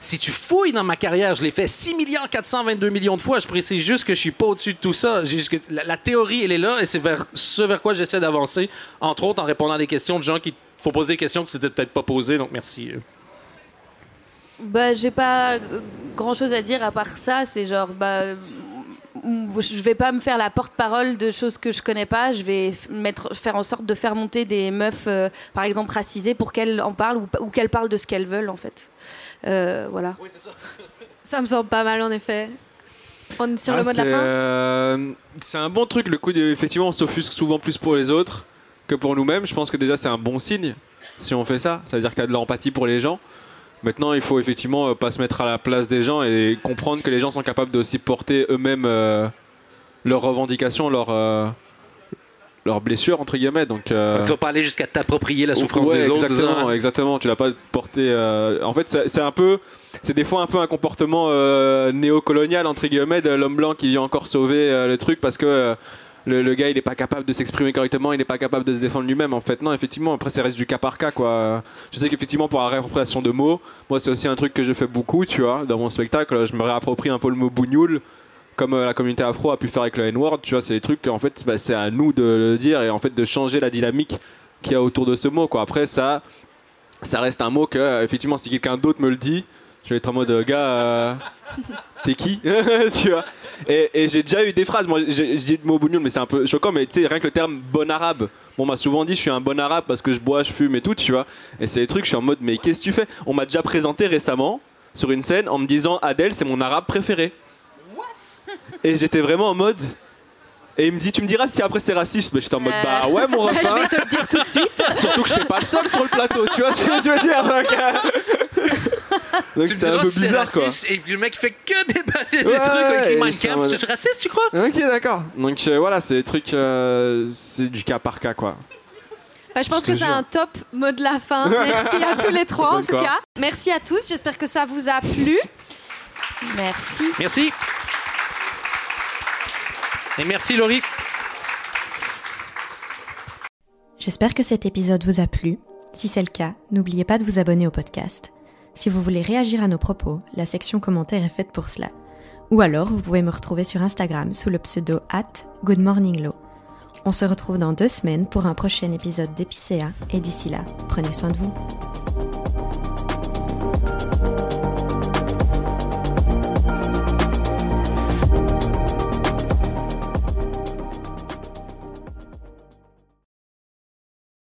Si tu fouilles dans ma carrière, je l'ai fait 6 milliards 422 millions de fois. Je précise juste que je suis pas au-dessus de tout ça. La, théorie, elle est là et c'est vers ce vers quoi j'essaie d'avancer, entre autres en répondant à des questions de gens qui faut poser des questions que c'était peut-être pas posées. Donc merci. euh. Bah, j'ai pas grand chose à dire à part ça. C'est genre, bah, mm, je vais pas me faire la porte-parole de choses que je connais pas. Je vais mettre, faire en sorte de faire monter des meufs, euh, par exemple racisées, pour qu'elles en parlent ou, ou qu'elles parlent de ce qu'elles veulent, en fait. Euh, voilà. Ça me semble pas mal, en effet. On est sur le Ah, mot de la c'est, fin euh, c'est un bon truc, le coup de, effectivement on s'offusque souvent plus pour les autres que pour nous-mêmes. Je pense que déjà c'est un bon signe si on fait ça. Ça veut dire qu'il y a de l'empathie pour les gens. Maintenant, il faut effectivement euh, pas se mettre à la place des gens et comprendre que les gens sont capables de aussi porter eux-mêmes euh, leurs revendications, leurs, euh, leurs blessures, entre guillemets. Donc, euh, Tu vas pas aller jusqu'à t'approprier la souffrance Ouais, des autres. Exactement, hein? exactement. Tu l'as pas porté. En fait, c'est un peu, c'est des fois un peu un comportement néocolonial entre guillemets de l'homme blanc qui vient encore sauver le truc parce que. Le, gars, il est pas capable de s'exprimer correctement, il n'est pas capable de se défendre lui-même. En fait, non, effectivement, après, ça reste du cas par cas, quoi. Je sais qu'effectivement, pour la réappropriation de mots, moi, c'est aussi un truc que je fais beaucoup, tu vois, dans mon spectacle. Je me réapproprie un peu le mot bougnoul, comme euh, la communauté afro a pu faire avec le N-word, tu vois, c'est des trucs, en fait, bah, c'est à nous de le dire et en fait de changer la dynamique qu'il y a autour de ce mot. Après, ça, ça reste un mot que, euh, effectivement, si quelqu'un d'autre me le dit, je vais être en mode, gars, euh, t'es qui Tu vois Et, et j'ai déjà eu des phrases, moi, je dis le mot bougnoul, mais c'est un peu choquant, mais tu sais, rien que le terme bon arabe. Bon, on m'a souvent dit, je suis un bon arabe parce que je bois, je fume et tout, tu vois. Et c'est des trucs, je suis en mode, mais qu'est-ce que tu fais? On m'a déjà présenté récemment sur une scène en me disant, Adèle, c'est mon arabe préféré. Et j'étais vraiment en mode. Et il me dit, tu me diras si après c'est raciste. Mais j'étais en mode, Euh. bah ouais, mon Je refrain. vais te le dire tout de suite. Surtout que je pas le seul sur le plateau, tu vois ce que je veux dire Donc, euh, donc c'était un peu bizarre quoi. raciste, Et le mec fait que déballer des Ouais, trucs avec mode- Tu es raciste, tu crois Ok, d'accord. Donc euh, voilà, c'est des trucs, euh, c'est du cas par cas quoi. Bah, je pense que c'est un top mot de la fin. Merci à tous les trois en tout cas. Merci à tous. J'espère que ça vous a plu. Merci. Merci. Et merci, Laurie. J'espère que cet épisode vous a plu. Si c'est le cas, n'oubliez pas de vous abonner au podcast. Si vous voulez réagir à nos propos, la section commentaires est faite pour cela. Ou alors, vous pouvez me retrouver sur Instagram sous le pseudo at goodmorninglow. On se retrouve dans deux semaines pour un prochain épisode d'Épicéa et d'ici là, prenez soin de vous.